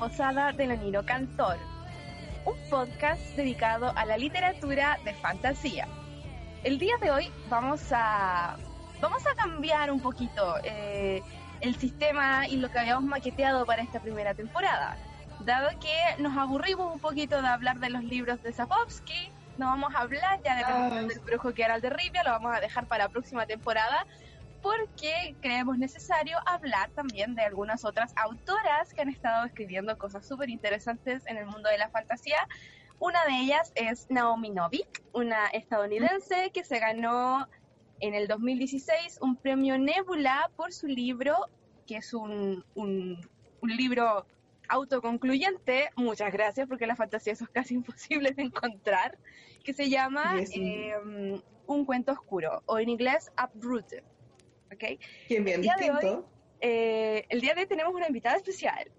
Posada de Nonino Cantor, un podcast dedicado a la literatura de fantasía. El día de hoy vamos a, vamos a cambiar un poquito eh, el sistema y lo que habíamos maqueteado para esta primera temporada. Dado que nos aburrimos un poquito de hablar de los libros de Sapowski, no vamos a hablar ya de del brujo que era el de Rivia, lo vamos a dejar para la próxima temporada porque creemos necesario hablar también de algunas otras autoras que han estado escribiendo cosas súper interesantes en el mundo de la fantasía. Una de ellas es Naomi Novik, una estadounidense que se ganó en el 2016 un premio Nebula por su libro, que es un, un, libro autoconcluyente, muchas gracias porque la fantasía eso es casi imposible de encontrar, que se llama em, Un cuento oscuro, o en inglés Uprooted. ¿Ok? Bien, bien, el día De hoy, eh, el día de hoy tenemos una invitada especial.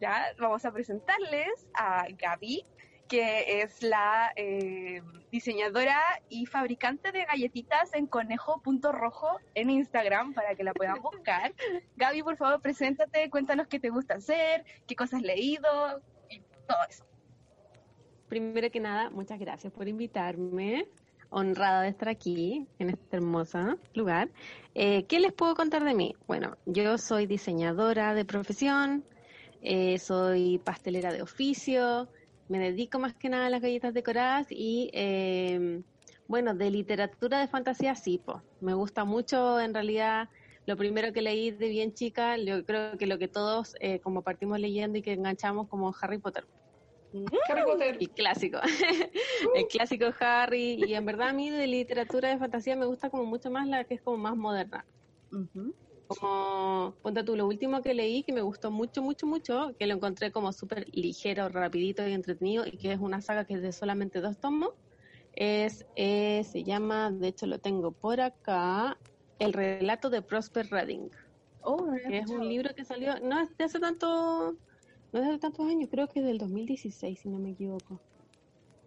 Ya vamos a presentarles a Gaby, que es la eh, diseñadora y fabricante de galletitas en conejo.rojo en Instagram para que la puedan buscar. Gaby, por favor, preséntate, cuéntanos qué te gusta hacer, qué cosas has leído y todo eso. Primero que nada, muchas gracias por invitarme honrada de estar aquí, en este hermoso lugar. Eh, ¿Qué les puedo contar de mí? Bueno, yo soy diseñadora de profesión, eh, soy pastelera de oficio, me dedico más que nada a las galletas decoradas y, eh, bueno, de literatura de fantasía sí, me gusta mucho en realidad. Lo primero que leí de bien chica, yo creo que lo que todos como partimos leyendo y que enganchamos como Harry Potter. Harry Potter. Y clásico. el clásico Harry. Y en verdad a mí de literatura de fantasía me gusta como mucho más la que es como más moderna. Como, ponte tú, lo último que leí que me gustó mucho, mucho, mucho, que lo encontré como súper ligero, rapidito y entretenido, y que es una saga que es de solamente dos tomos, es, eh, se llama, de hecho lo tengo por acá, El relato de Prosper Redding. Oh, que es un libro que salió, no es de hace tanto no es de tantos años, creo que es del 2016, si no me equivoco.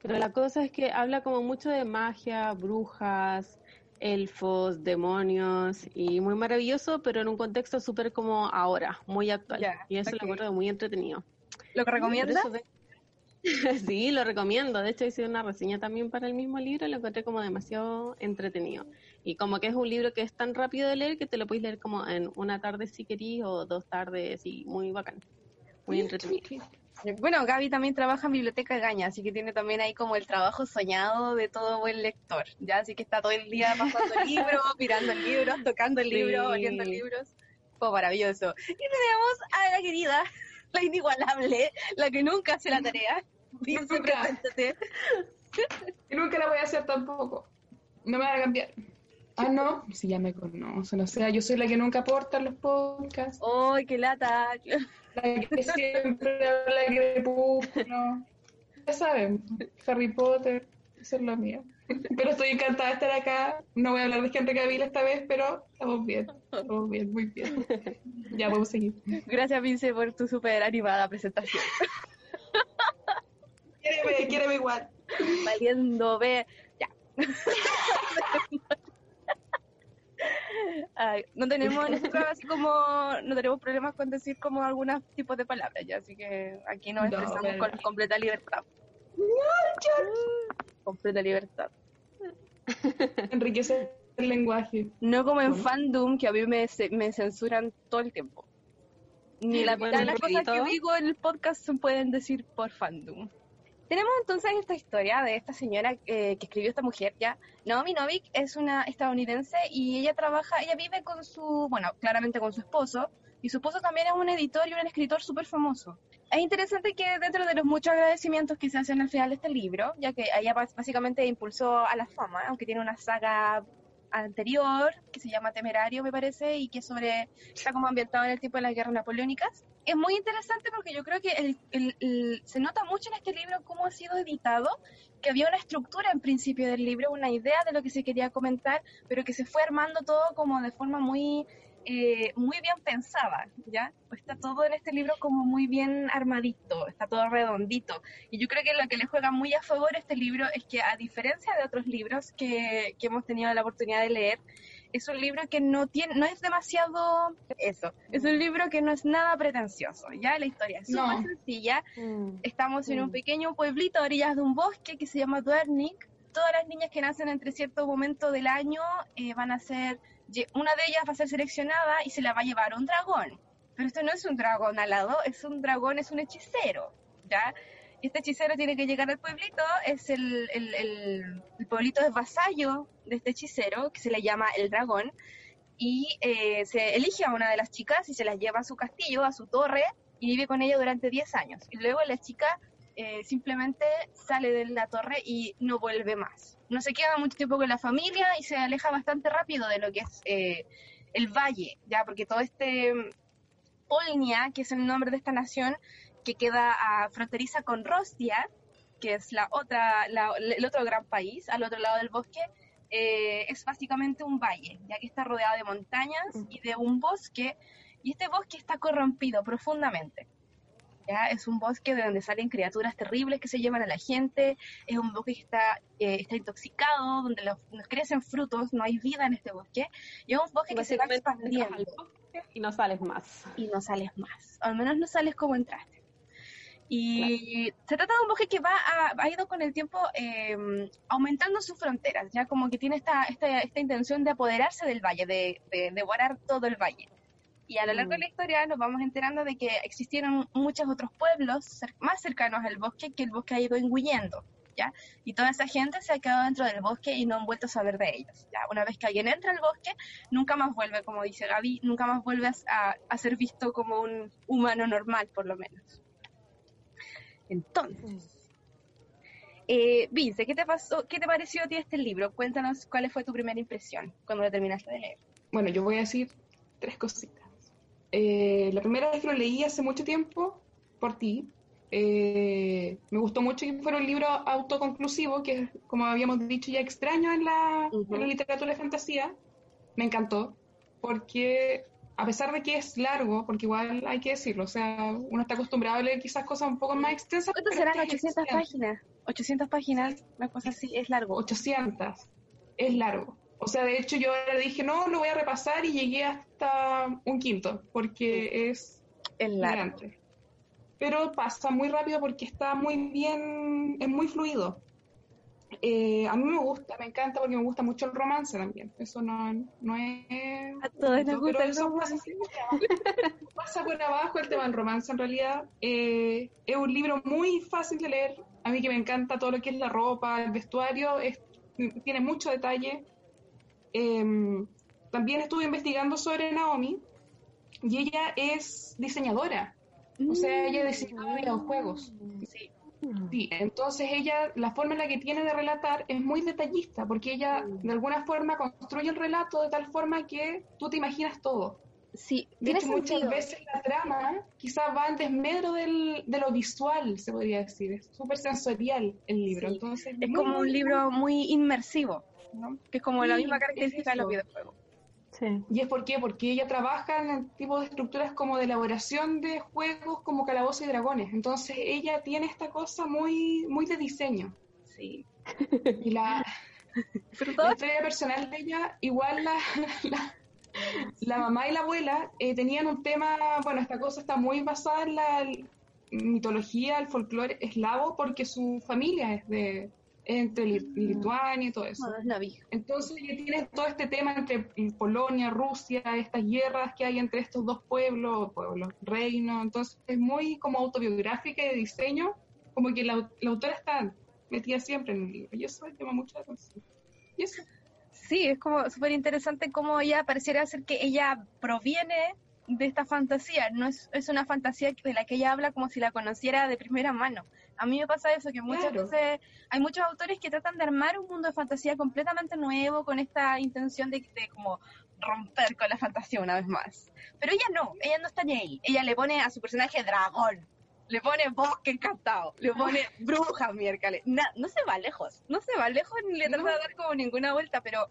Pero la cosa es que habla como mucho de magia, brujas, elfos, demonios, y muy maravilloso, pero en un contexto súper como ahora, muy actual. y eso lo encuentro muy entretenido. ¿Lo que recomiendas? sí, lo recomiendo. De hecho, hice una reseña también para el mismo libro y lo encontré como demasiado entretenido. Y como que es un libro que es tan rápido de leer que te lo puedes leer como en una tarde si querís o dos tardes y muy bacán muy entretenido. Bueno, Gaby también trabaja en Biblioteca Gaña, así que tiene también ahí como el trabajo soñado de todo buen lector, ¿ya? Así que está todo el día pasando libros, mirando libros, tocando el libro, oliendo libros. Fue maravilloso. Y tenemos a la querida, la inigualable, la que nunca hace la tarea. nunca. y nunca la voy a hacer tampoco. No me va a cambiar. Ah, no, si ya me conocen, o sea, yo soy la que nunca aporta los podcasts. ¡Ay, qué lata! La que siempre habla de crepúsculo. Ya saben, Harry Potter, eso es lo mío. Pero estoy encantada de estar acá. No voy a hablar de Henry Cavill esta vez, pero estamos bien. Estamos bien, muy bien. Ya, vamos a seguir. Gracias, Vince, por tu súper animada presentación. Quiéreme, quiéreme igual. Valiendo, ve. Ya. no tenemos así como no tenemos problemas con decir como algunos tipos de palabras ya así que aquí nos expresamos con completa libertad. Completa libertad. Enriquece el lenguaje. No como en fandom que a mí me, me censuran todo el tiempo. Ni la mitad de las cosas que digo en el podcast se pueden decir por fandom tenemos entonces esta historia de esta señora eh, que escribió esta mujer, ya. Naomi Novik es una estadounidense y ella trabaja, ella vive con su, bueno, claramente con su esposo, y su esposo también es un editor y un escritor súper famoso. Es interesante que dentro de los muchos agradecimientos que se hacen al final de este libro, ya que ella básicamente impulsó a la fama, aunque tiene una saga anterior que se llama Temerario, me parece, y que sobre está como ambientado en el tiempo de las guerras napoleónicas. Es muy interesante porque yo creo que se nota mucho en este libro cómo ha sido editado, que había una estructura en principio del libro, una idea de lo que se quería comentar, pero que se fue armando todo como de forma muy eh, muy bien pensada, ¿ya? Pues está todo en este libro como muy bien armadito, está todo redondito. Y yo creo que lo que le juega muy a favor este libro es que a diferencia de otros libros que, que hemos tenido la oportunidad de leer, es un libro que no tiene, no es demasiado eso, es un libro que no es nada pretencioso, ya la historia es súper No. sencilla, Mm. estamos en un Mm. pequeño pueblito a orillas de un bosque que se llama Duernik, todas las niñas que nacen entre cierto momento del año eh, van a ser, una de ellas va a ser seleccionada y se la va a llevar un dragón, pero esto no es un dragón alado, es un dragón, es un hechicero, ¿ya? Este hechicero tiene que llegar al pueblito, es el, el, el, el pueblito es vasallo de este hechicero, que se le llama el dragón, y eh, se elige a una de las chicas y se las lleva a su castillo, a su torre, y vive con ella durante 10 años. Y luego la chica eh, simplemente sale de la torre y no vuelve más. No se queda mucho tiempo con la familia y se aleja bastante rápido de lo que es eh, el valle, ya, porque todo este mm, Olnia, que es el nombre de esta nación, que queda a, fronteriza con Rostia, que es la otra, la- el otro gran país, al otro lado del bosque, eh, es básicamente un valle, ya que está rodeado de montañas y de un bosque, y este bosque está corrompido profundamente. ¿Ya? Es un bosque de donde salen criaturas terribles que se llevan a la gente, es un bosque que está, eh, está intoxicado, donde los, nos crecen frutos, no hay vida en este bosque, y es un bosque que se va expandiendo y no sales más. y no sales más. Al menos no sales como entraste. Y se trata de un bosque que va a- ha ido con el tiempo eh, aumentando sus fronteras, ya como que tiene esta, esta, esta intención de apoderarse del valle, de, de devorar todo el valle. Y a lo largo de Mm. la historia nos vamos enterando de que existieron muchos otros pueblos cer- más cercanos al bosque que el bosque ha ido engullendo, ¿ya? Y toda esa gente se ha quedado dentro del bosque y no han vuelto a saber de ellos, ¿ya? Una vez que alguien entra al bosque, nunca más vuelve, como dice Gaby, nunca más vuelve a, a ser visto como un humano normal, por lo menos. Entonces, eh, Vince, ¿qué te pasó? ¿Qué te pareció a ti este libro? Cuéntanos cuál fue tu primera impresión cuando lo terminaste de leer. Bueno, yo voy a decir tres cositas. Eh, la primera vez que lo leí hace mucho tiempo, por ti, eh, me gustó mucho que fuera un libro autoconclusivo, que es, como habíamos dicho, ya extraño en la, Ujú. en la literatura de fantasía. Me encantó, porque a pesar de que es largo, porque igual hay que decirlo, o sea, uno está acostumbrado a leer quizás cosas un poco más extensas. ¿Cuánto pero serán? este es 800 excelente. páginas. 800 páginas, una cosa así, es largo. 800. Es largo. O sea, de hecho yo ahora dije, no, lo voy a repasar y llegué hasta un quinto, porque es Es largo. gigante. Pero pasa muy rápido porque está muy bien, es muy fluido. Eh, a mí me gusta, me encanta porque me gusta mucho el romance también. Eso no, no es... A todos nos gusta el romance. pasa, pasa por abajo el tema del romance en realidad. Eh, es un libro muy fácil de leer. A mí que me encanta todo lo que es la ropa, el vestuario, es- tiene mucho detalle. Eh, también estuve investigando sobre Naomi y ella es diseñadora. O sea, ella diseñaba videojuegos. Sí. Sí, entonces ella, la forma en la que tiene de relatar es muy detallista, porque ella de alguna forma construye el relato de tal forma que tú te imaginas todo. Sí, De hecho, muchas veces la trama quizás va en desmedro del, de lo visual, se podría decir. Es súper sensorial el libro. Sí, Entonces, Es muy, como un libro muy inmersivo, ¿no? Que es como la misma es característica de los videojuegos. Sí. ¿Y es por qué? Porque ella trabaja en el tipo de estructuras como de elaboración de juegos como Calabozos y Dragones. Entonces ella tiene esta cosa muy, muy de diseño. Sí. Y la, la historia personal de ella, igual la, la, la mamá y la abuela eh, tenían un tema, bueno, esta cosa está muy basada en la mitología, el folclore eslavo, porque su familia es de entre Li- Lituania y todo eso. Entonces tienes todo este tema entre Polonia, Rusia, estas guerras que hay entre estos dos pueblos, pueblos, reinos, entonces es muy como autobiográfica y de diseño, como que la, la autora está metida siempre en el libro, y eso llama mucho la atención. Y eso, Sí, es como súper interesante cómo ella pareciera ser que ella proviene de esta fantasía. No es, es una fantasía de la que ella habla como si la conociera de primera mano. A mí me pasa eso, que muchas Claro. veces hay muchos autores que tratan de armar un mundo de fantasía completamente nuevo con esta intención de, de como romper con la fantasía una vez más. Pero ella no, ella no está ni ahí. Ella le pone a su personaje dragón, le pone bosque encantado, le pone bruja miércoles. Na- no se va lejos, no se va lejos ni le trata No. de dar como ninguna vuelta, pero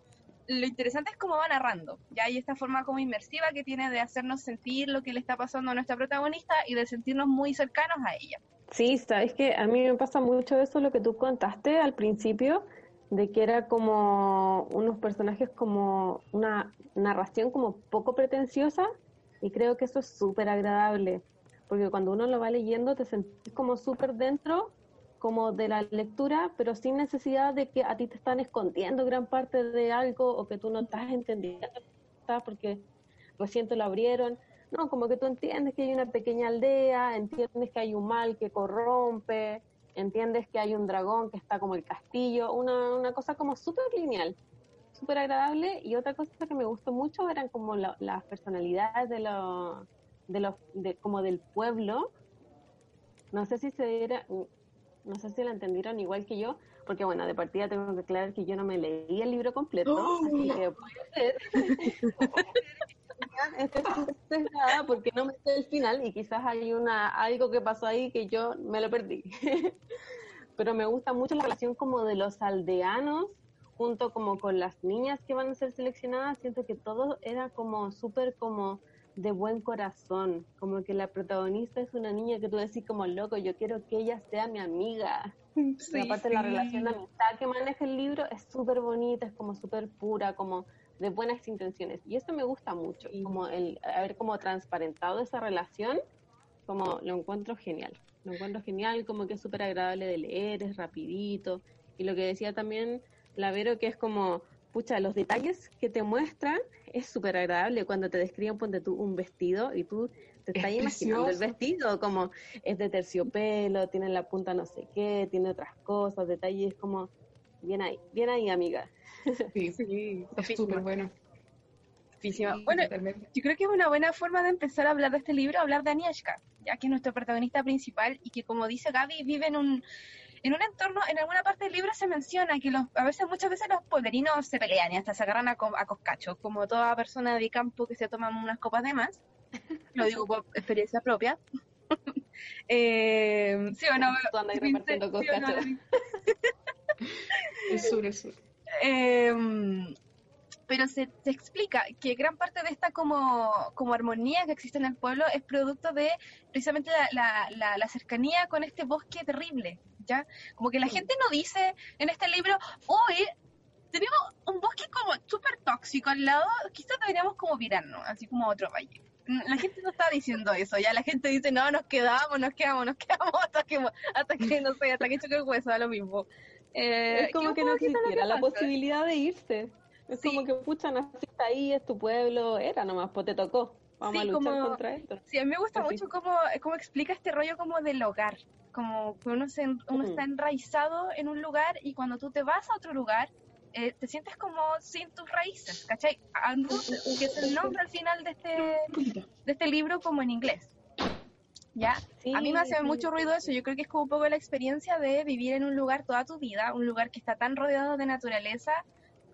lo interesante es cómo va narrando. Ya hay esta forma como inmersiva que tiene de hacernos sentir lo que le está pasando a nuestra protagonista y de sentirnos muy cercanos a ella. Sí, sabes que a mí me pasa mucho eso, lo que tú contaste al principio, de que era como unos personajes como una narración como poco pretenciosa y creo que eso es súper agradable, porque cuando uno lo va leyendo te sentís como súper dentro como de la lectura, pero sin necesidad de que a ti te están escondiendo gran parte de algo o que tú no estás entendiendo porque recién te lo abrieron. No, como que tú entiendes que hay una pequeña aldea, entiendes que hay un mal que corrompe, entiendes que hay un dragón que está como el castillo, una, una cosa como súper lineal, súper agradable. Y otra cosa que me gustó mucho eran como las personalidades de los, de los, de, como del pueblo. No sé si se era, no sé si la entendieron igual que yo, porque bueno, de partida tengo que aclarar que yo no me leí el libro completo, así que puede ser. porque no me sé el final y quizás hay una algo que pasó ahí que yo me lo perdí. Pero me gusta mucho la relación como de los aldeanos junto como con las niñas que van a ser seleccionadas. Siento que todo era como súper como de buen corazón, como que la protagonista es una niña que tú decís como loco, yo quiero que ella sea mi amiga. Sí, aparte la relación de amistad que maneja el libro es súper bonita, es como súper pura, como de buenas intenciones. Y esto me gusta mucho, como el haber como transparentado esa relación, como lo encuentro genial. Lo encuentro genial, como que es súper agradable de leer, es rapidito. Y lo que decía también la Vero, que es como, pucha, los detalles que te muestran es súper agradable cuando te describen, ponte tú un vestido y tú te estás imaginando el vestido, como es de terciopelo, tiene la punta no sé qué, tiene otras cosas, detalles como, bien ahí, bien ahí, amiga. Sí, sí es súper bueno. bueno, yo creo que es una buena forma de empezar a hablar de este libro, hablar de Agnieszka, ya que es nuestro protagonista principal y que como dice Gaby, vive en un, en un entorno, en alguna parte del libro se menciona que los, a veces, muchas veces los pueblerinos se pelean y hasta se agarran a, a coscacho, como toda persona de campo que se toma unas copas de más. Lo digo por experiencia propia. eh, sí o no. Tú andas repartiendo coscacho. es sur, es sur. Eh, pero se, se, explica que gran parte de esta como, como, armonía que existe en el pueblo es producto de precisamente la, la, la, cercanía con este bosque terrible, ¿ya? Como que la gente no dice en este libro, hoy tenemos un bosque como súper tóxico al lado, quizás deberíamos como virarnos, así como otro valle. La gente no está diciendo eso, ya la gente dice, no, nos quedamos, nos quedamos, nos quedamos hasta que, hasta que no sé, hasta que choque el hueso, da lo mismo. Eh, es como que no existiera la posibilidad de irse. Es como que, pucha, naciste ahí, es tu pueblo, era nomás, pues te tocó. Vamos a luchar contra esto. Sí, a mí me gusta mucho cómo, cómo explica este rollo como del hogar. Como que uno, se, uno está enraizado en un lugar y cuando tú te vas a otro lugar, eh, te sientes como sin tus raíces, ¿cachai? que es el nombre al final de este, de este libro como en inglés. ¿Ya? a mí me hace mucho ruido eso. Yo creo que es como un poco la experiencia de vivir en un lugar toda tu vida, un lugar que está tan rodeado de naturaleza,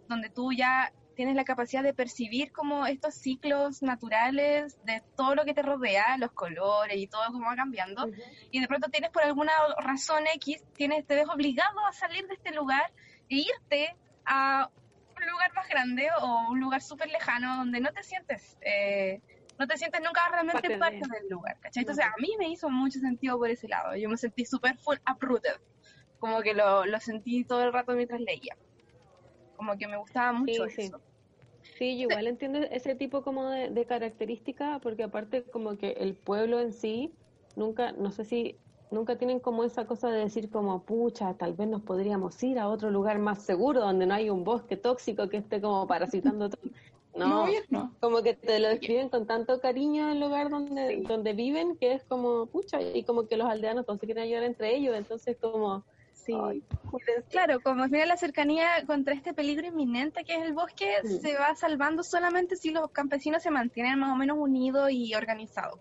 donde tú ya tienes la capacidad de percibir como estos ciclos naturales de todo lo que te rodea, los colores y todo cómo va cambiando, y de pronto tienes por alguna razón X, tienes, te ves obligado a salir de este lugar e irte a un lugar más grande o un lugar súper lejano donde no te sientes... Eh, no te sientes nunca realmente parte, del lugar, ¿cachai? Entonces a mí me hizo mucho sentido por ese lado. Yo me sentí súper full uprooted, como que lo, lo sentí todo el rato mientras leía como que me gustaba mucho sí, eso. Sí. yo igual entiendo ese tipo como de, de característica, porque aparte como que el pueblo en sí, nunca, no sé si, nunca tienen como esa cosa de decir como, pucha, tal vez nos podríamos ir a otro lugar más seguro, donde no hay un bosque tóxico que esté como parasitando todo. No, no, como que te lo describen con tanto cariño el lugar donde, donde viven, que es como, pucha, y como que los aldeanos consiguen ayudar entre ellos, entonces como Sí, claro, como mira la cercanía contra este peligro inminente que es el bosque, se va salvando solamente si los campesinos se mantienen más o menos unidos y organizados.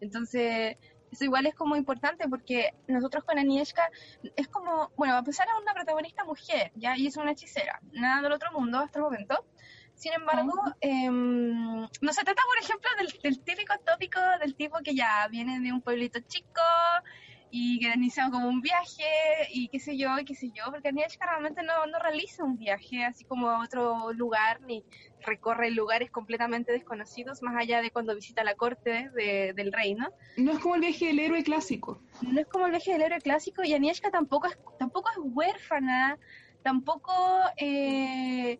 Entonces, eso igual es como importante porque nosotros con Anieshka es como, bueno, a pesar de una protagonista mujer, ya, y es una hechicera, nada del otro mundo hasta el momento. Sin embargo, em, no se trata, por ejemplo, del, del típico tópico del tipo que ya viene de un pueblito chico, y que iniciado como un viaje y qué sé yo, y qué sé yo, porque Agnieszka realmente no, no realiza un viaje así como a otro lugar ni recorre lugares completamente desconocidos más allá de cuando visita la corte de, del reino. No es como el viaje del héroe clásico. No es como el viaje del héroe clásico y Agnieszka tampoco es, tampoco es huérfana, tampoco eh,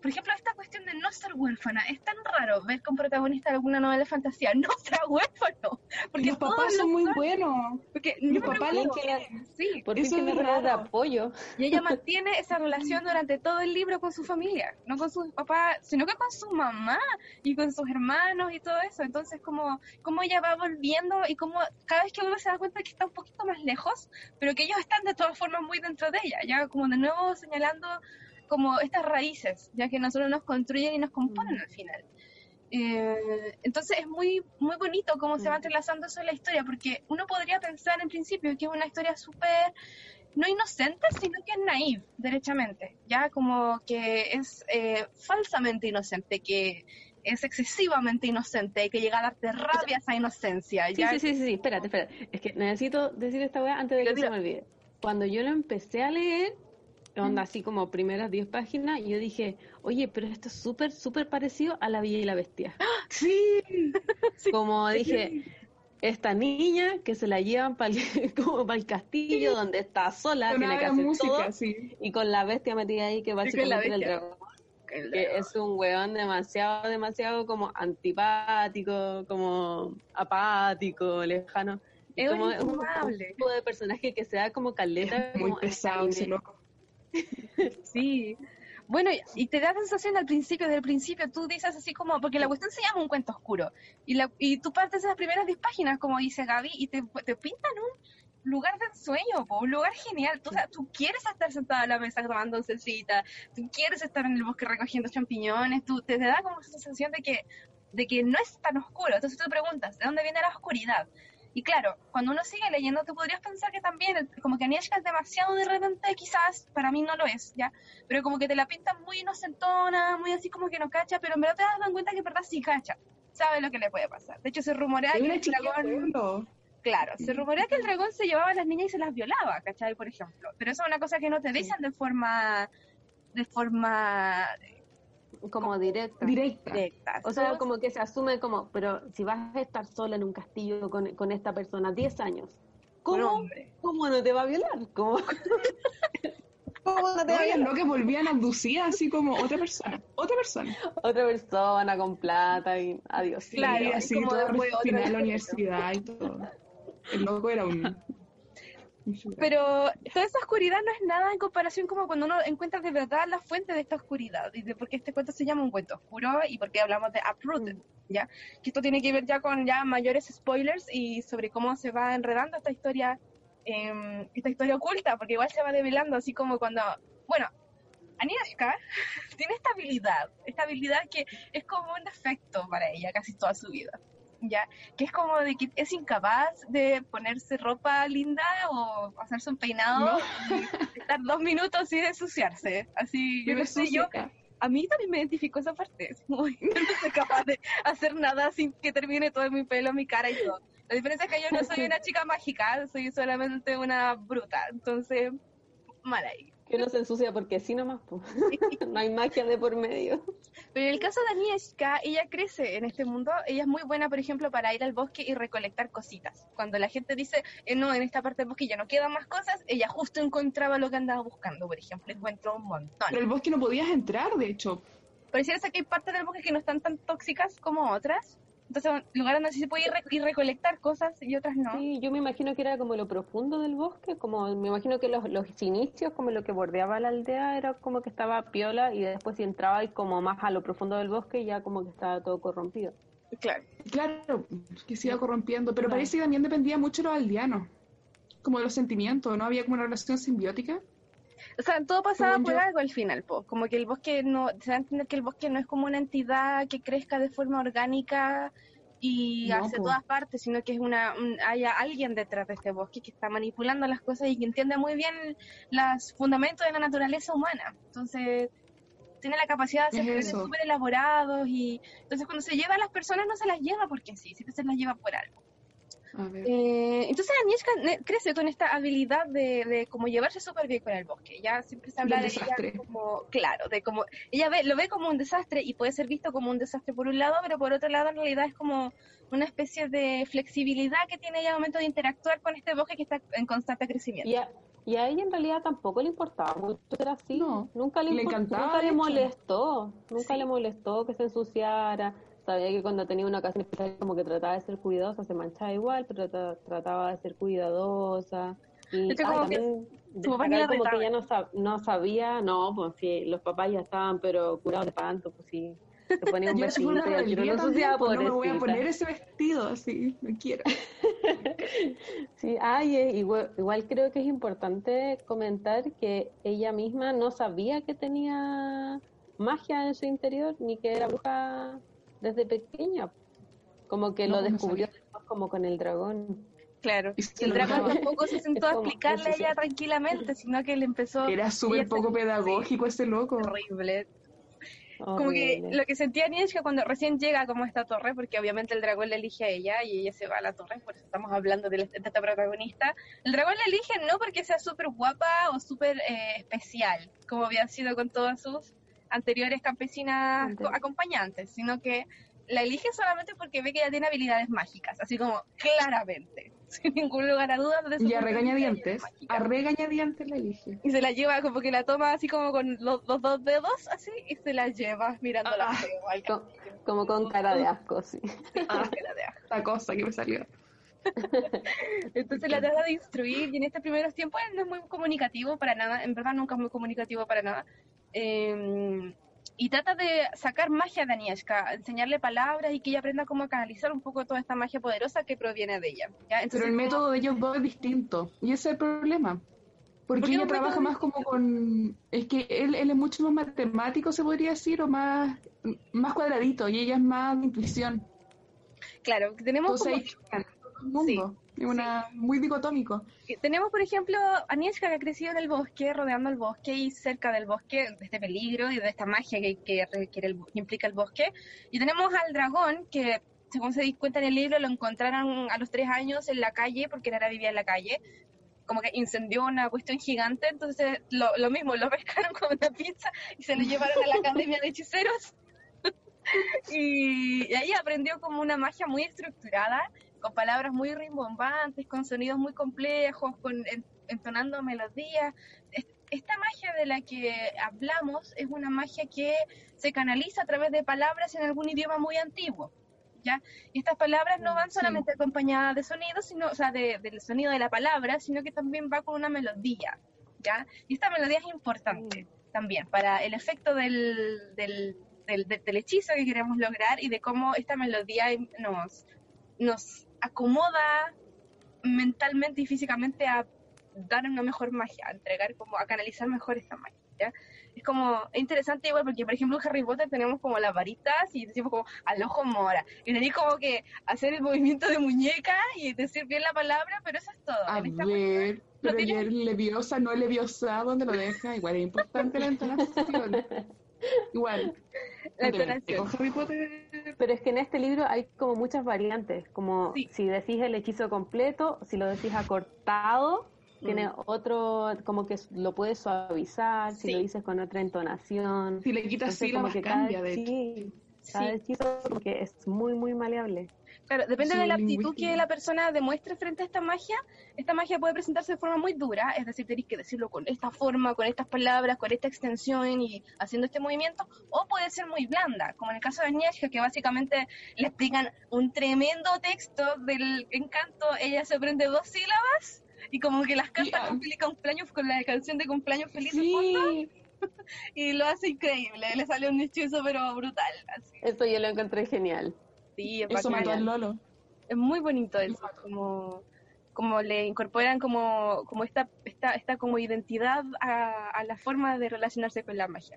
por ejemplo, esta cuestión de no ser huérfana, es tan raro ver con protagonista de alguna novela de fantasía, no ser huérfano. Porque los papás son muy buenos. Porque mi papá le quiere. Sí, porque es tiene de apoyo. Y ella mantiene esa relación durante todo el libro con su familia, no con sus papás, sino que con su mamá y con sus hermanos y todo eso. Entonces, como, como ella va volviendo y como cada vez que uno se da cuenta que está un poquito más lejos, pero que ellos están de todas formas muy dentro de ella, ya como de nuevo señalando como estas raíces, ya que nosotros nos construyen y nos componen mm. al final. Eh, entonces es muy, muy bonito cómo se va mm. entrelazando eso en la historia, porque uno podría pensar en principio que es una historia súper, no inocente, sino que es naive, derechamente, ya como que es eh, falsamente inocente, que es excesivamente inocente, que llega a darte rabia esa inocencia. Sí, sí, sí, sí, espérate, espérate. Es que necesito decir esta weá antes de que se me olvide. Cuando yo lo empecé a leer, onda así como primeras 10 páginas, y yo dije, oye, pero esto es súper, súper parecido a La Bella y la Bestia. Sí. Como dije, esta niña que se la llevan para el, como el castillo donde está sola, tiene que hacer todo, y con la bestia metida ahí que básicamente el dragón. Que es un weón demasiado, demasiado como antipático, como apático, lejano. Es como un tipo de personaje que se da como caleta. muy pesado ese loco. sí. Bueno, y te da sensación al principio, desde el principio, tú dices así como, porque la cuestión se llama un cuento oscuro, y, la, y tú partes de las primeras 10 páginas, como dice Gaby, y te, te pintan un lugar de ensueño, un lugar genial. Tú, tú quieres estar sentada a la mesa tomando oncecita, tú quieres estar en el bosque recogiendo champiñones, tú te, te da como esa sensación de que, de que no es tan oscuro. Entonces tú te preguntas, ¿de dónde viene la oscuridad? Y claro, cuando uno sigue leyendo, tú podrías pensar que también, como que Agnieszka es demasiado de repente, quizás, para mí no lo es, ¿ya? Pero como que te la pintan muy inocentona, muy así como que no cacha, pero en verdad te das cuenta que en verdad sí cacha, sabe lo que le puede pasar. De hecho, se rumorea que el dragón... Claro, se rumorea que el dragón se llevaba a las niñas y se las violaba, ¿cachai? Por ejemplo. Pero eso es una cosa que no te dicen de forma de forma como directa. Directa. O sea, como que se asume como, pero si vas a estar sola en un castillo con, con esta persona 10 años, ¿cómo, ¿cómo no te va a violar? ¿Cómo, ¿Cómo no te va a violar? No, que volvían a abducir así como otra persona, otra persona. Otra persona con plata y adiós. claro, así como todo final de la universidad y todo. El loco era un pero toda esa oscuridad no es nada en comparación como cuando uno encuentra de verdad la fuente de esta oscuridad y de por qué este cuento se llama un cuento oscuro y por qué hablamos de Uprooted, mm. ¿ya? Que esto tiene que ver ya con ya mayores spoilers y sobre cómo se va enredando esta historia, eh, esta historia oculta, porque igual se va develando así como cuando, bueno, Agnieszka tiene esta habilidad, esta habilidad que es como un defecto para ella casi toda su vida. ¿Ya? Que es como de que es incapaz de ponerse ropa linda o hacerse un peinado y estar dos minutos sin ensuciarse. Así, yo no sé, yo... A mí también me identificó esa parte. no soy capaz de hacer nada sin que termine todo mi pelo, mi cara y todo. La diferencia es que yo no soy una chica mágica, soy solamente una bruta. Entonces, mal ahí. Que no se ensucia porque sí nomás, pues. no hay magia de por medio. Pero en el caso de Agnieszka, ella crece en este mundo. Ella es muy buena, por ejemplo, para ir al bosque y recolectar cositas. Cuando la gente dice, eh, no, en esta parte del bosque ya no quedan más cosas, ella justo encontraba lo que andaba buscando, por ejemplo. Encontró un montón. Pero el bosque no podías entrar, de hecho. Pareciera que hay partes del bosque que no están tan tóxicas como otras. Entonces, lugares donde sí se puede ir, recolectar cosas y otras no. Sí, yo me imagino que era como lo profundo del bosque, como me imagino que los, los inicios, como lo que bordeaba la aldea, era como que estaba piola y después si entraba y como más a lo profundo del bosque ya como que estaba todo corrompido. Claro, claro, que se iba corrompiendo, pero parece que también dependía mucho de los aldeanos, como de los sentimientos, ¿no? Había como una relación simbiótica. O sea, todo pasaba por algo al final, po. como que el bosque no, se va a entender que el bosque no es como una entidad que crezca de forma orgánica y hacia todas partes, sino que es una haya alguien detrás de este bosque que está manipulando las cosas y que entiende muy bien los fundamentos de la naturaleza humana. Entonces, tiene la capacidad de hacer súper elaborados y entonces cuando se lleva a las personas no se las lleva porque sí, siempre se las lleva por algo. Eh, entonces Agnieszka crece con esta habilidad de, de como llevarse súper bien con el bosque. Ya siempre se habla de ella como, claro, de como, ella ve, lo ve como un desastre y puede ser visto como un desastre por un lado, pero por otro lado en realidad es como una especie de flexibilidad que tiene ella al momento de interactuar con este bosque que está en constante crecimiento. Y, Y a ella en realidad tampoco le importaba mucho ser así. No, nunca le, le nunca le molestó. Nunca Sí. le molestó que se ensuciara. Sabía que cuando tenía una ocasión especial como que trataba de ser cuidadosa, se manchaba igual, pero tra- trataba de ser cuidadosa. Y ay, que también la como que ella no, sab- no sabía, no, pues sí, los papás ya estaban pero curados de espanto, pues sí. Se ponía un Yo fue una pues, no me voy a poner ese vestido así, no quiero. Sí, ay, eh, igual, igual creo que es importante comentar que ella misma no sabía que tenía magia en su interior ni que era bruja desde pequeña. Como que No, lo pues no descubrió después como con el dragón. Claro. Y el dragón tampoco se sentó a como- explicarle a ella tranquilamente, sino que le empezó Era súper poco pedagógico ese loco. horrible. Como que lo que sentía Nietzsche cuando recién llega como a esta torre, porque obviamente el dragón le elige a ella y ella se va a la torre, por eso estamos hablando de, la- de esta protagonista. El dragón la elige no porque sea súper guapa o súper eh, especial, como había sido con todas sus anteriores campesinas acompañantes, sino que la elige solamente porque ve que ella tiene habilidades mágicas, así como claramente, sin ningún lugar a dudas. desde su Y a de regañadientes, a regañadientes la elige. y se la lleva como que la toma así como con los, los dos dedos así y se la lleva mirándola Ah, feo al co- castillo. Como con cara de asco, sí. Ah, Se la deja. esta cosa que me salió. Entonces la trata de instruir y en estos primeros tiempos él no es muy comunicativo para nada, en verdad nunca es muy comunicativo para nada. Eh, y trata de sacar magia de Agnieszka, enseñarle palabras y que ella aprenda cómo canalizar un poco toda esta magia poderosa que proviene de ella. ¿ya? Pero el método de ellos dos es distinto. Y ese es el problema. Porque ¿Por qué ella trabaja más como con... Es que él, él es mucho más matemático, se podría decir, o más, más cuadradito, y ella es más de intuición. Claro, tenemos Entonces como- ahí chocan todo el mundo. Una, muy dicotómico. Tenemos, por ejemplo, a Agnieszka que ha crecido en el bosque, rodeando el bosque y cerca del bosque, de este peligro y de esta magia que, que requiere el- que implica el bosque. Y tenemos al dragón que, según se cuenta en el libro, lo encontraron a los tres años en la calle, porque Nara vivía en la calle. Como que incendió una cuestión gigante, entonces lo, lo mismo, lo pescaron con una pizza y se lo llevaron a la academia de hechiceros. y, y ahí aprendió como una magia muy estructurada con palabras muy rimbombantes, con sonidos muy complejos, con en- entonando melodías. Es- Esta magia de la que hablamos es una magia que se canaliza a través de palabras en algún idioma muy antiguo. ¿Ya? Y estas palabras no van Sí. solamente acompañadas de sonidos, sino, o sea, de- del sonido de la palabra, sino que también va con una melodía, ¿ya? Y esta melodía es importante también para el efecto del, del, del, del- del hechizo que queremos lograr y de cómo esta melodía nos, nos acomoda mentalmente y físicamente a dar una mejor magia, a entregar como a canalizar mejor esta magia. ¿ya? Es como, es interesante igual porque por ejemplo en Harry Potter tenemos como las varitas y decimos como al ojo mora. Y tenéis como que hacer el movimiento de muñeca y decir bien la palabra, pero eso es todo. A En ver, pero tiene- ayer leviosa, no leviosa, ¿dónde lo deja? Igual es importante la entonación. Igual. La no entonación. Con Harry Potter. Pero es que en este libro hay como muchas variantes, como Sí. si decís el hechizo completo, si lo decís acortado, tiene otro, como que lo puedes suavizar, si lo dices con otra entonación. Si le quitas Entonces, sílabas, cada- cambia, de hecho. sí, cada hechizo como que es muy, muy maleable. Claro, depende Sí, de la actitud que la persona demuestre frente a esta magia. Esta magia puede presentarse de forma muy dura, es decir, tenéis que decirlo con esta forma, con estas palabras, con esta extensión y haciendo este movimiento, o puede ser muy blanda, como en el caso de Agnieszka, que básicamente le explican un tremendo texto del encanto, ella se aprende dos sílabas y como que las canta ah. con cumpleaños con la canción de cumpleaños feliz fondo, Sí, y lo hace increíble, le sale un hechizo pero brutal. Así. Eso yo lo encontré genial. Sí, es eso bacán. mató al Lolo. es muy bonito eso, como, como le incorporan como, como esta, esta, esta como identidad a, a la forma de relacionarse con la magia.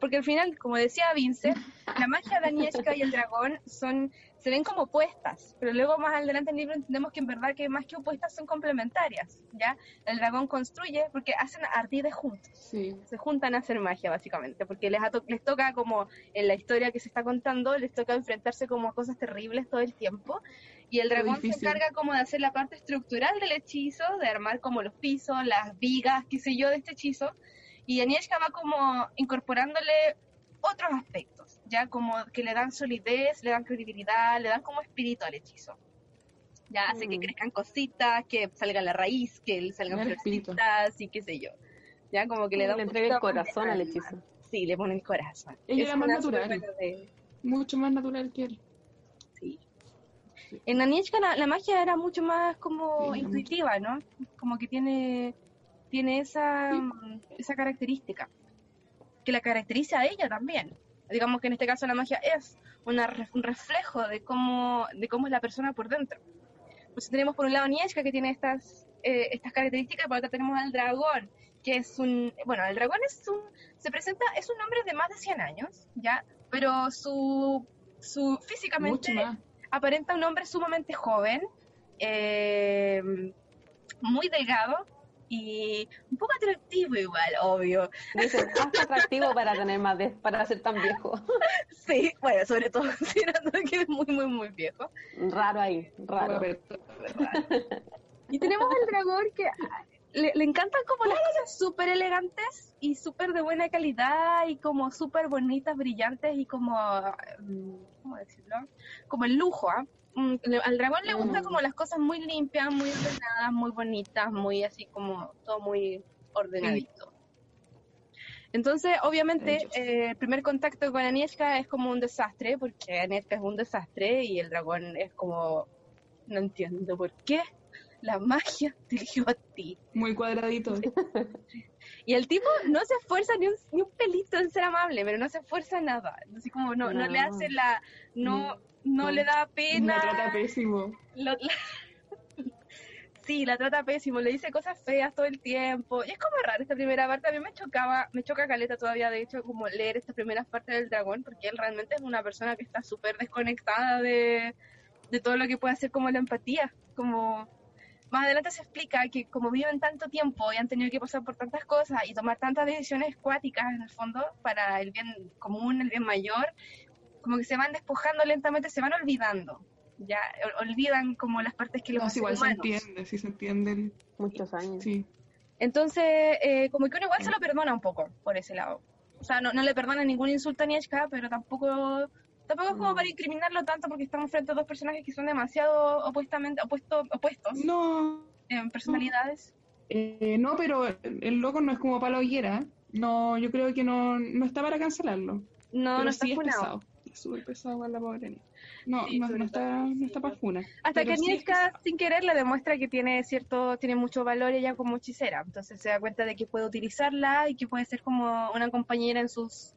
Porque al final, como decía Vince, la magia de Agnieszka y el dragón son, se ven como opuestas, pero luego más adelante en el libro entendemos que en verdad que más que opuestas son complementarias, ¿ya? El dragón construye porque hacen ardides juntos Sí. se juntan a hacer magia básicamente, porque les, to- les toca como en la historia que se está contando, les toca enfrentarse como a cosas terribles todo el tiempo, y el dragón se encarga como de hacer la parte estructural del hechizo, de armar como los pisos, las vigas, qué sé yo, de este hechizo, y Agnieszka va como incorporándole otros aspectos, ya como que le dan solidez, le dan credibilidad, le dan como espíritu al hechizo. Ya hace que Mm. crezcan cositas, que salga la raíz, que salgan florcitas y qué sé yo. Ya como que le da un entrega el corazón al hechizo. Sí, le pone el corazón. Ella Es era más natural. de- Mucho más natural que él. Sí. En Anieshka la, la magia era mucho más como Sí, intuitiva, ¿no? Como que tiene, tiene esa, mm, esa característica. Que la caracteriza a ella también. Digamos que en este caso la magia es una, un reflejo de cómo, de cómo es la persona por dentro. Pues tenemos por un lado Anieshka que tiene estas, eh, estas características, por otro tenemos al dragón, que es un, bueno, el dragón es un, se presenta, es un hombre de más de 100 años, ¿ya? Pero su, su físicamente aparenta un hombre sumamente joven, eh, muy delgado y un poco atractivo igual, obvio. Dice, más atractivo para tener más de, para ser tan viejo. Sí, bueno, sobre todo considerando que es muy, muy, muy viejo. Raro ahí, raro. Y tenemos al dragón que ah, le, le encantan como las cosas súper elegantes y súper de buena calidad y como súper bonitas, brillantes y como, mm, ¿cómo decirlo? Como el lujo, ¿ah? Al dragón le gusta Mm. como las cosas muy limpias, muy ordenadas, muy bonitas, muy así como todo muy ordenadito. Entonces, obviamente, eh, el primer contacto con Anieshka es como un desastre, porque Anieshka es un desastre y el dragón es como, no entiendo por qué la magia te eligió a ti. Muy cuadradito. Y el tipo no se esfuerza ni un, ni un pelito en ser amable, pero no se esfuerza nada. Así como no, no. le hace la, no, no No. le da pena. trata pésimo. lo- la- sí, la trata pésimo, le dice cosas feas todo el tiempo. Y es como raro esta primera parte, a mí me chocaba, me choca caleta todavía, de hecho, como leer estas primeras partes del dragón, porque él realmente es una persona que está súper desconectada de, de todo lo que puede hacer como la empatía. Como más adelante se explica que como viven tanto tiempo y han tenido que pasar por tantas cosas y tomar tantas decisiones cuáticas en el fondo para el bien común, el bien mayor, como que se van despojando lentamente, se van olvidando. Ya ol- olvidan como las partes que los No, igual se humanos. entiende, sí se entiende. el- Muchos años. Sí. Entonces, eh, como que uno igual se lo perdona un poco por ese lado. O sea, no, no le perdona ningún insulto a Nieshka, pero tampoco tampoco es como Mm. para incriminarlo tanto porque estamos frente a dos personajes que son demasiado opuestamente opuesto, opuestos No, en personalidades. eh, no, pero el loco no es como Palo Higuera. No, yo creo que no, no está para cancelarlo. No, pero no está sí es funado. pesado. Es súper pesado para la pobre niña. No, Sí, no, no está, no está para funa. Hasta que sí es pesado. sin querer, le demuestra que tiene cierto, tiene mucho valor ella como hechicera. Entonces se da cuenta de que puede utilizarla y que puede ser como una compañera en sus,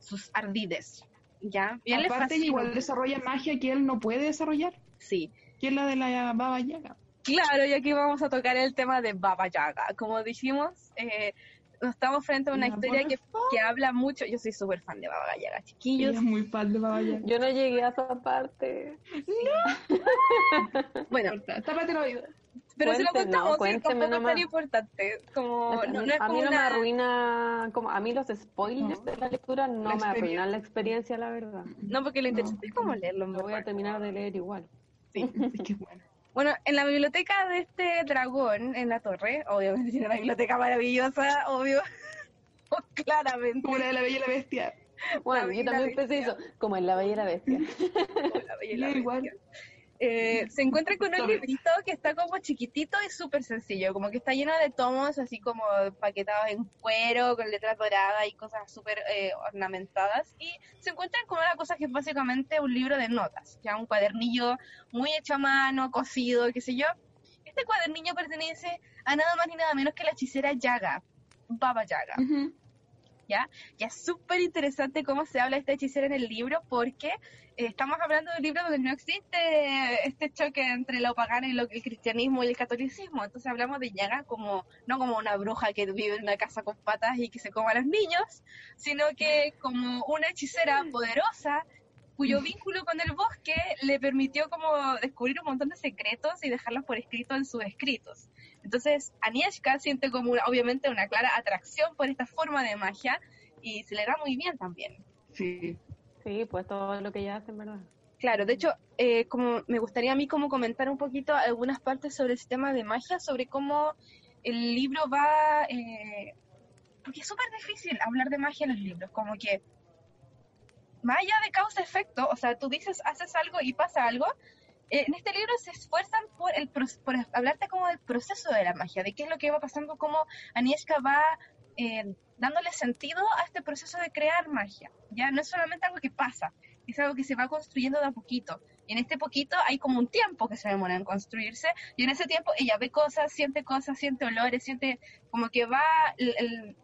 sus ardides. ¿Ya? Le Aparte, ella fascina. igual desarrolla magia que él no puede desarrollar, Sí. que es la de la Baba Yaga. Claro, y aquí vamos a tocar el tema de Baba Yaga. Como dijimos, eh, estamos frente a una La historia que, que habla mucho. Yo soy súper fan de Baba Yaga, Ella chiquillos. es muy fan de Baba Yaga. Yo no llegué a esa parte. Bueno, Corta, Tápate el oído. Pero si lo no, contamos, sí, cuénteme tampoco es tan importante. Como, no, a mí, no es a como mí no me arruina, como a mí los spoilers No. de la lectura no La me arruinan la experiencia, la verdad. No, porque lo interesante No. es como leerlo. Lo voy a terminar de leer igual. Sí. Es que bueno. Bueno, en la biblioteca de este dragón en la torre, obviamente tiene una biblioteca maravillosa, obvio. Claramente. Como la de la Bella y la Bestia. Bueno, La yo también pensé eso, como en La Bella y la Bestia. como la Bella y la. Bestia. Eh, se encuentra con un librito que está como chiquitito y súper sencillo, como que está lleno de tomos así como paquetados en cuero, con letras doradas y cosas súper eh, ornamentadas. Y se encuentran con una cosa que es básicamente un libro de notas, ya un cuadernillo muy hecho a mano, cosido, qué sé yo. Este cuadernillo pertenece a nada más ni nada menos que la hechicera Yaga, Baba Yaga. ¿Ya? Es súper interesante cómo se habla de esta hechicera en el libro, porque eh, estamos hablando de un libro donde no existe este choque entre lo pagano y lo, el cristianismo y el catolicismo. Entonces hablamos de Yaga como, no como una bruja que vive en una casa con patas y que se coma a los niños, sino que como una hechicera poderosa cuyo vínculo con el bosque le permitió como descubrir un montón de secretos y dejarlos por escrito en sus escritos. Entonces, Anieshka siente como una- obviamente una clara atracción por esta forma de magia y se le da muy bien también. Sí. Sí, pues todo lo que ella hace, en verdad. Claro, de hecho, eh, como me gustaría a mí como comentar un poquito algunas partes sobre el sistema de magia, sobre cómo el libro va, eh, porque es súper difícil hablar de magia en los libros, como que más allá de causa-efecto, o sea, tú dices, haces algo y pasa algo, en este libro se esfuerzan por, el, por hablarte como del proceso de la magia, de qué es lo que va pasando, cómo Anieshka va eh, dándole sentido a este proceso de crear magia. Ya no es solamente algo que pasa, es algo que se va construyendo de a poquito. Y en este poquito hay como un tiempo que se demora en construirse, y en ese tiempo ella ve cosas, siente cosas, siente olores, siente como que va,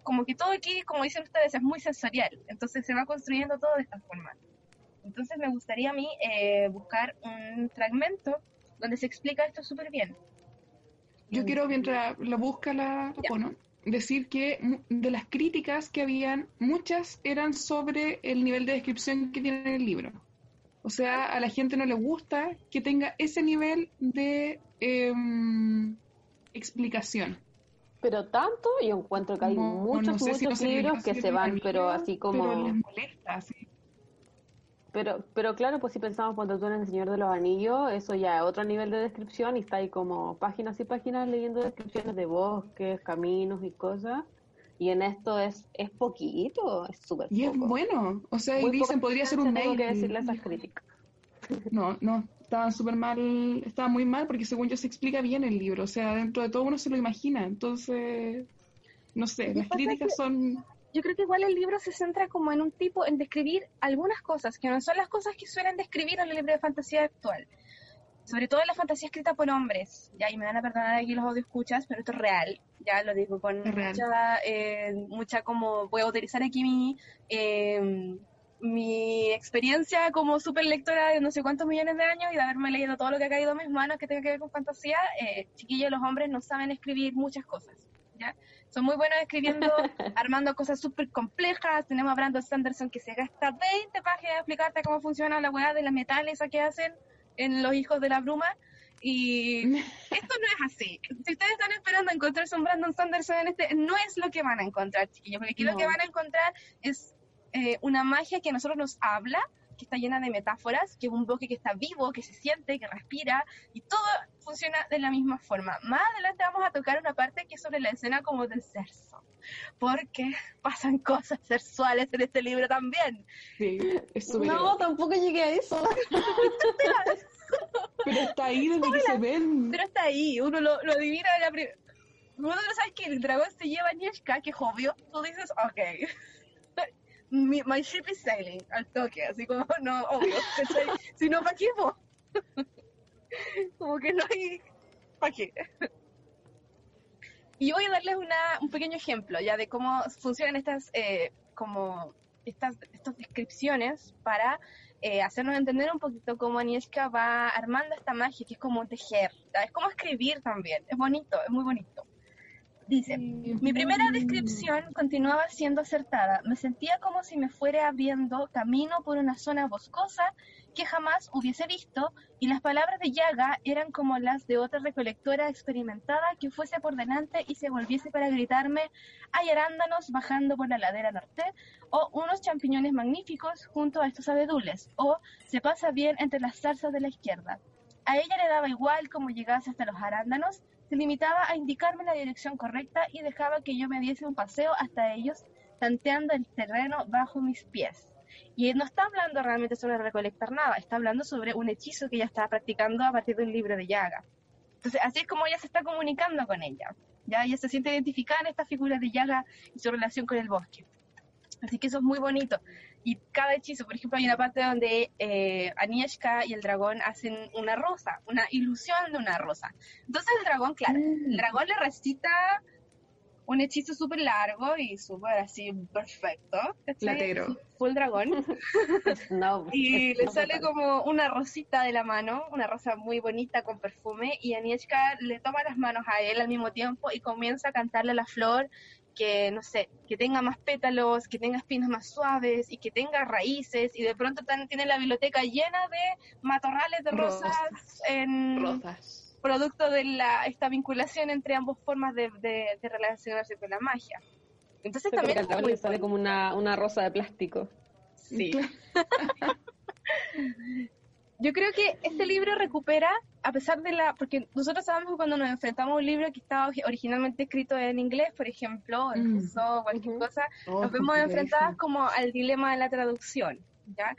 como que todo aquí, como dicen ustedes, es muy sensorial. Entonces se va construyendo todo de esta forma. Entonces me gustaría a mí eh, buscar un fragmento donde se explica esto súper bien. Yo quiero, mientras lo busca la, la decir que de las críticas que habían, muchas eran sobre el nivel de descripción que tiene el libro. O sea, a la gente no le gusta que tenga ese nivel de em, explicación. Pero tanto, yo encuentro que hay muchos, muchos libros que se van, pero así como... Pero les molesta, sí. Pero, pero claro, pues si pensamos cuando tú en El Señor de los Anillos, eso ya es otro nivel de descripción y está ahí como páginas y páginas leyendo descripciones de bosques, caminos y cosas. Y en esto es, es poquito, es súper Y es bueno, o sea, y dicen, podría ser un mail. que decirle esas críticas. No, no, estaba súper mal, estaba muy mal porque según yo se explica bien el libro, o sea, dentro de todo uno se lo imagina, entonces, no sé, las críticas son yo creo que igual el libro se centra como en un tipo, en describir algunas cosas, que no son las cosas que suelen describir en el libro de fantasía actual. Sobre todo en la fantasía escrita por hombres, ya, y me van a perdonar aquí los audio escuchas, pero esto es real, ya lo digo con mucha, eh, mucha como, voy a utilizar aquí mi, eh, mi experiencia como super lectora de no sé cuántos millones de años y de haberme leído todo lo que ha caído a mis manos que tenga que ver con fantasía, eh, chiquillos, los hombres no saben escribir muchas cosas, ¿ya? Son muy buenos escribiendo, armando cosas súper complejas. Tenemos a Brandon Sanderson que se gasta 20 páginas a explicarte cómo funciona la hueá de las metales que hacen en Los Hijos de la Bruma. Y esto no es así. Si ustedes están esperando encontrarse un Brandon Sanderson en este, no es lo que van a encontrar, chiquillos, porque aquí lo que van a encontrar es eh, una magia que a nosotros nos habla, que está llena de metáforas, que es un bosque que está vivo, que se siente, que respira, y todo funciona de la misma forma. Más adelante vamos a tocar una parte que es sobre la escena como del sexo, porque pasan cosas sexuales en este libro también. Sí, es No, tampoco llegué a eso. Pero está ahí desde que se ven. Pero está ahí, uno lo, lo adivina de la primera. Uno no sabe que el dragón se lleva a Nieshka, que es obvio, tú dices, ok my ship is sailing al toque, así como, no, obvio, si no, ¿para qué como que no hay, ¿para qué? Y voy a darles una, un pequeño ejemplo ya de cómo funcionan estas, eh, como estas, estas descripciones para eh, hacernos entender un poquito cómo Anieshka va armando esta magia, que es como tejer, es como escribir también, es bonito, es muy bonito. Dice, mi primera descripción continuaba siendo acertada. Me sentía como si me fuera abriendo camino por una zona boscosa que jamás hubiese visto y las palabras de Yaga eran como las de otra recolectora experimentada que fuese por delante y se volviese para gritarme hay arándanos bajando por la ladera norte o unos champiñones magníficos junto a estos abedules o se pasa bien entre las zarzas de la izquierda. A ella le daba igual cómo llegase hasta los arándanos se limitaba a indicarme la dirección correcta y dejaba que yo me diese un paseo hasta ellos, tanteando el terreno bajo mis pies. Y no está hablando realmente sobre recolectar nada, está hablando sobre un hechizo que ella estaba practicando a partir de un libro de Yaga. Entonces, así es como ella se está comunicando con ella. Ya ella se siente identificada en esta figura de Yaga y su relación con el bosque. Así que eso es muy bonito y cada hechizo, por ejemplo, hay una parte donde eh, Anieshka y el dragón hacen una rosa, una ilusión de una rosa. Entonces el dragón, claro, el mm. dragón le recita un hechizo súper largo y súper así perfecto. Platero. Fue el dragón. y le sale como una rosita de la mano, una rosa muy bonita con perfume, y Anieshka le toma las manos a él al mismo tiempo y comienza a cantarle la flor que, no sé, que tenga más pétalos, que tenga espinas más suaves y que tenga raíces y de pronto tiene la biblioteca llena de matorrales de rosas, en producto de la, esta vinculación entre ambas formas de, de, relacionarse con la magia. Entonces también... le sale como una, una rosa de plástico. Sí. Yo creo que este libro recupera, a pesar de la, porque nosotros sabemos que cuando nos enfrentamos a un libro que estaba originalmente escrito en inglés, por ejemplo, o en mm. cualquier cosa, oh, nos vemos enfrentadas como al dilema de la traducción, ¿ya?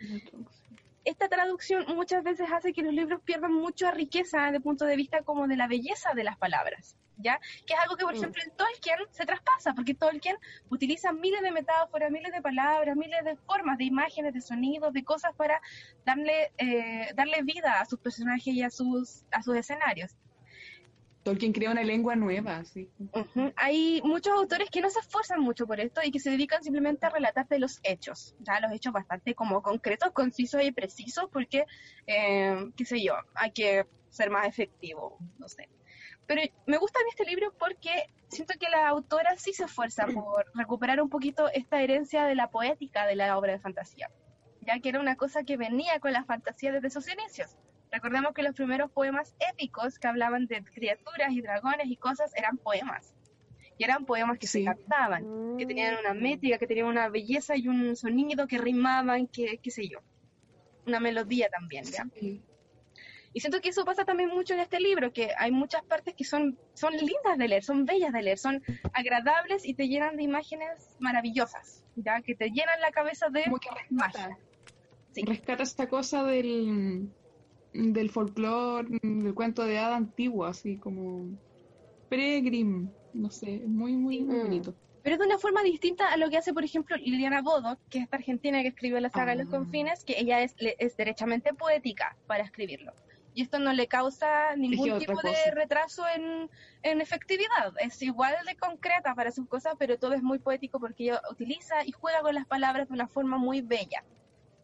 Esta traducción muchas veces hace que los libros pierdan mucha riqueza desde el punto de vista como de la belleza de las palabras, ¿ya? Que es algo que, por Mm. ejemplo, en Tolkien se traspasa, porque Tolkien utiliza miles de metáforas, miles de palabras, miles de formas, de imágenes, de sonidos, de cosas para darle, eh, darle vida a sus personajes y a sus, a sus escenarios. Tolkien crea una lengua nueva, sí. Ujú. Hay muchos autores que no se esfuerzan mucho por esto y que se dedican simplemente a relatarte los hechos, ya los hechos bastante como concretos, concisos y precisos, porque, eh, qué sé yo, hay que ser más efectivo, no sé. Pero me gusta en este libro porque siento que la autora sí se esfuerza por recuperar un poquito esta herencia de la poética de la obra de fantasía, ya que era una cosa que venía con la fantasía desde sus inicios. Recordemos que los primeros poemas épicos que hablaban de criaturas y dragones y cosas eran poemas. Y eran poemas que se cantaban, que tenían una métrica, que tenían una belleza y un sonido que rimaban, que qué sé yo. Una melodía también, ¿ya? Sí. Y siento que eso pasa también mucho en este libro, que hay muchas partes que son, son lindas de leer, son bellas de leer, son agradables y te llenan de imágenes maravillosas, ¿ya? Que te llenan la cabeza de Como que rescata, Sí. rescata esta cosa del, del folclore, del cuento de hada antiguo, así como pre-Grimm, no sé, muy, muy, muy Mm. bonito. Pero de una forma distinta a lo que hace, por ejemplo, Liliana Bodo, que es esta argentina que escribió la saga de los Ah. confines, que ella es, es derechamente poética para escribirlo. Y esto no le causa ningún tipo de retraso en, en efectividad. Es igual de concreta para sus cosas, pero todo es muy poético porque ella utiliza y juega con las palabras de una forma muy bella.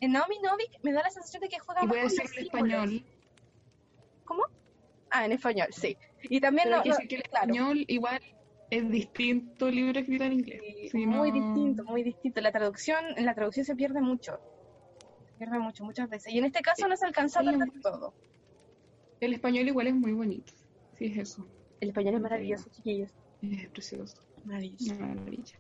En Naomi Novik me da la sensación de que juega Y más voy a decir en español, ¿Cómo? Ah, en español, sí. Y también pero no- que no- decir que el claro. español igual es distinto al libro escrito en inglés. Sí, muy no- distinto, muy distinto. La traducción, en la traducción se pierde mucho. Se pierde mucho, muchas veces. Y en este caso no se alcanza a perder todo. El español igual es muy bonito. Sí, es eso. El español es maravilloso, chiquillos. Es precioso. Maravilloso. Maravilla.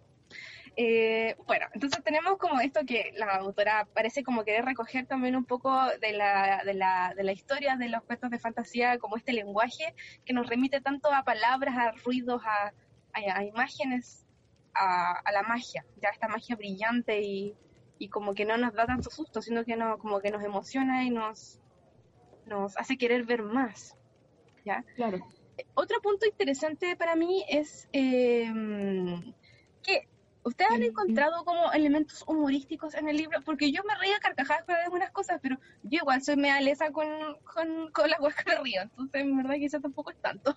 Eh, bueno, entonces tenemos como esto que la autora parece como querer recoger también un poco de la, de la, de la historia de los cuentos de fantasía, como este lenguaje que nos remite tanto a palabras, a ruidos, a, a- a imágenes, a, a la magia, ya esta magia brillante y, y como que no nos da tanto susto, sino que no, como que nos emociona y nos, nos hace querer ver más. ¿ya? Claro. Otro punto interesante para mí es eh, que ustedes han encontrado como elementos humorísticos en el libro, porque yo me reía a carcajadas con algunas cosas, pero yo igual soy mea lesa con, con, con la hueca de río, entonces en verdad quizás tampoco es tanto.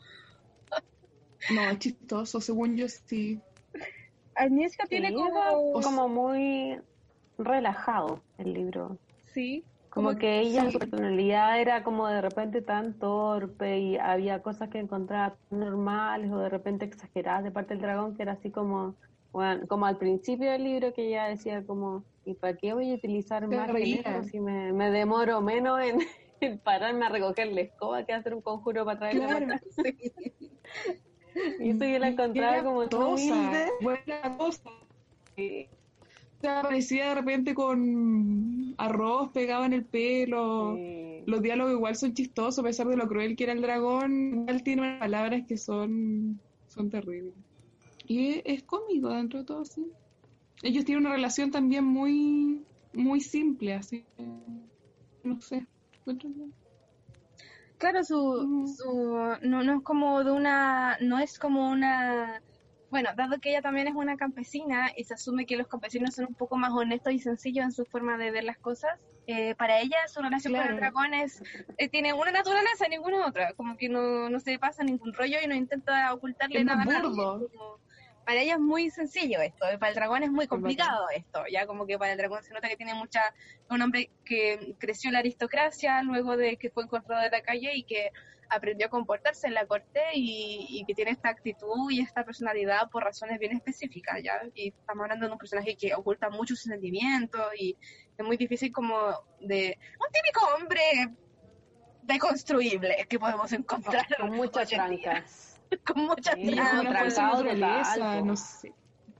No, es chistoso, según yo sí. Agnieszka Sí, tiene como... como muy relajado el libro. Sí, Como que ella, sí. su personalidad era como de repente tan torpe y había cosas que encontraba normales o de repente exageradas de parte del dragón que era así como, bueno, como al principio del libro que ella decía como, ¿y para qué voy a utilizar más esto si me, me demoro menos en, en pararme a recoger la escoba que hacer un conjuro para para Claro. acá? Y eso yo la encontraba como humilde. Buena cosa. Se aparecía de repente con arroz pegado en el pelo. Sí. Los diálogos igual son chistosos, a pesar de lo cruel que era el dragón. Igual tiene unas palabras que son, son terribles. Y es cómico dentro de todo, sí. Ellos tienen una relación también muy, muy simple, así. No sé. Claro, su, Ujú. su no, no es como de una, no es como una, bueno, dado que ella también es una campesina y se asume que los campesinos son un poco más honestos y sencillos en su forma de ver las cosas, eh, para ella su relación con el dragón es, eh, tiene una naturaleza y ninguna otra, como que no, no se pasa ningún rollo y no intenta ocultarle Es nada burdo. Como- para ella es muy sencillo esto, y para el dragón es muy complicado esto, ya como que para el dragón se nota que tiene mucha, un hombre que creció en la aristocracia luego de que fue encontrado de la calle y que aprendió a comportarse en la corte y, y que tiene esta actitud y esta personalidad por razones bien específicas, ¿ya? Y estamos hablando de un personaje que oculta muchos sentimientos y es muy difícil como de... Un típico hombre deconstruible que podemos encontrar Con muchas trancas. con muchas Sí, po. no sé.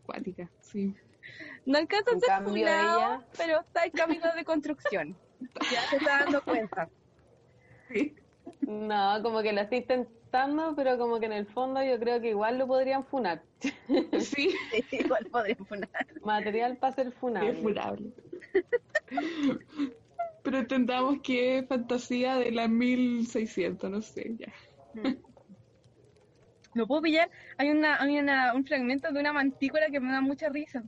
Acuática, sí. No alcanza a ser cambio, funado, ella- pero está en camino de construcción. Ya se está dando cuenta. No, como que la estoy intentando, pero como que en el fondo yo creo que igual lo podrían funar. Sí, Sí, igual podría funar. Material para ser funable. es furable. Pero entendamos que es fantasía de la 1600, no sé, ya. No puedo pillar. Hay, una, hay una, un fragmento de una mantícora que me da mucha risa.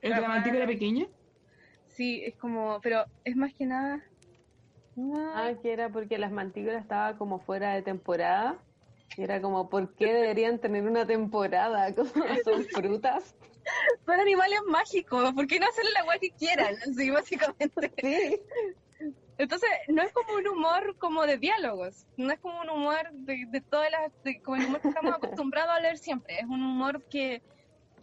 ¿Es de la mantícora pequeña? Sí, es como, pero es más que nada. Ah, que era porque las mantícoras estaban como fuera de temporada. Y era como, ¿por qué deberían tener una temporada? Como son frutas. Son animales mágicos, ¿por qué no hacen la agua que quieran? Así, básicamente. Sí. Entonces, no es como un humor como de diálogos, no es como un humor de, de todas las, de, como el humor que estamos acostumbrados a leer siempre, es un humor que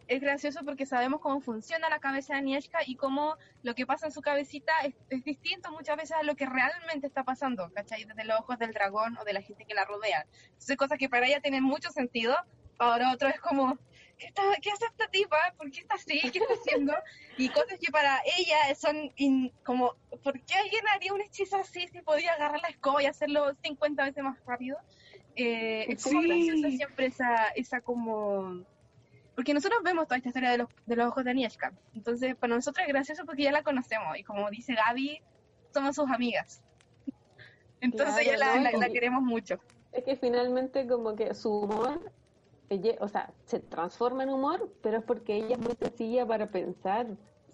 es gracioso porque sabemos cómo funciona la cabeza de Agnieszka y cómo lo que pasa en su cabecita es, es distinto muchas veces a lo que realmente está pasando, ¿cachai? Desde los ojos del dragón o de la gente que la rodea. Entonces, cosas que para ella tienen mucho sentido, para otro es como, ¿qué, está, ¿qué hace esta tipa? ¿Por qué está así? ¿Qué está haciendo? Y cosas que para ella son in- como, ¿por qué alguien haría un hechizo así si podía agarrar la escoba y hacerlo 50 veces más rápido? Eh, es como Sí. graciosa siempre esa, esa como... Porque nosotros vemos toda esta historia de los, de los ojos de Agnieszka. Entonces, para nosotros es gracioso porque ya la conocemos. Y como dice Gaby, somos sus amigas. Entonces Claro, ya la, ¿no? la- la queremos mucho. Es que finalmente como que su humor, ella- o sea, se transforma en humor, pero es porque ella es muy sencilla para pensar.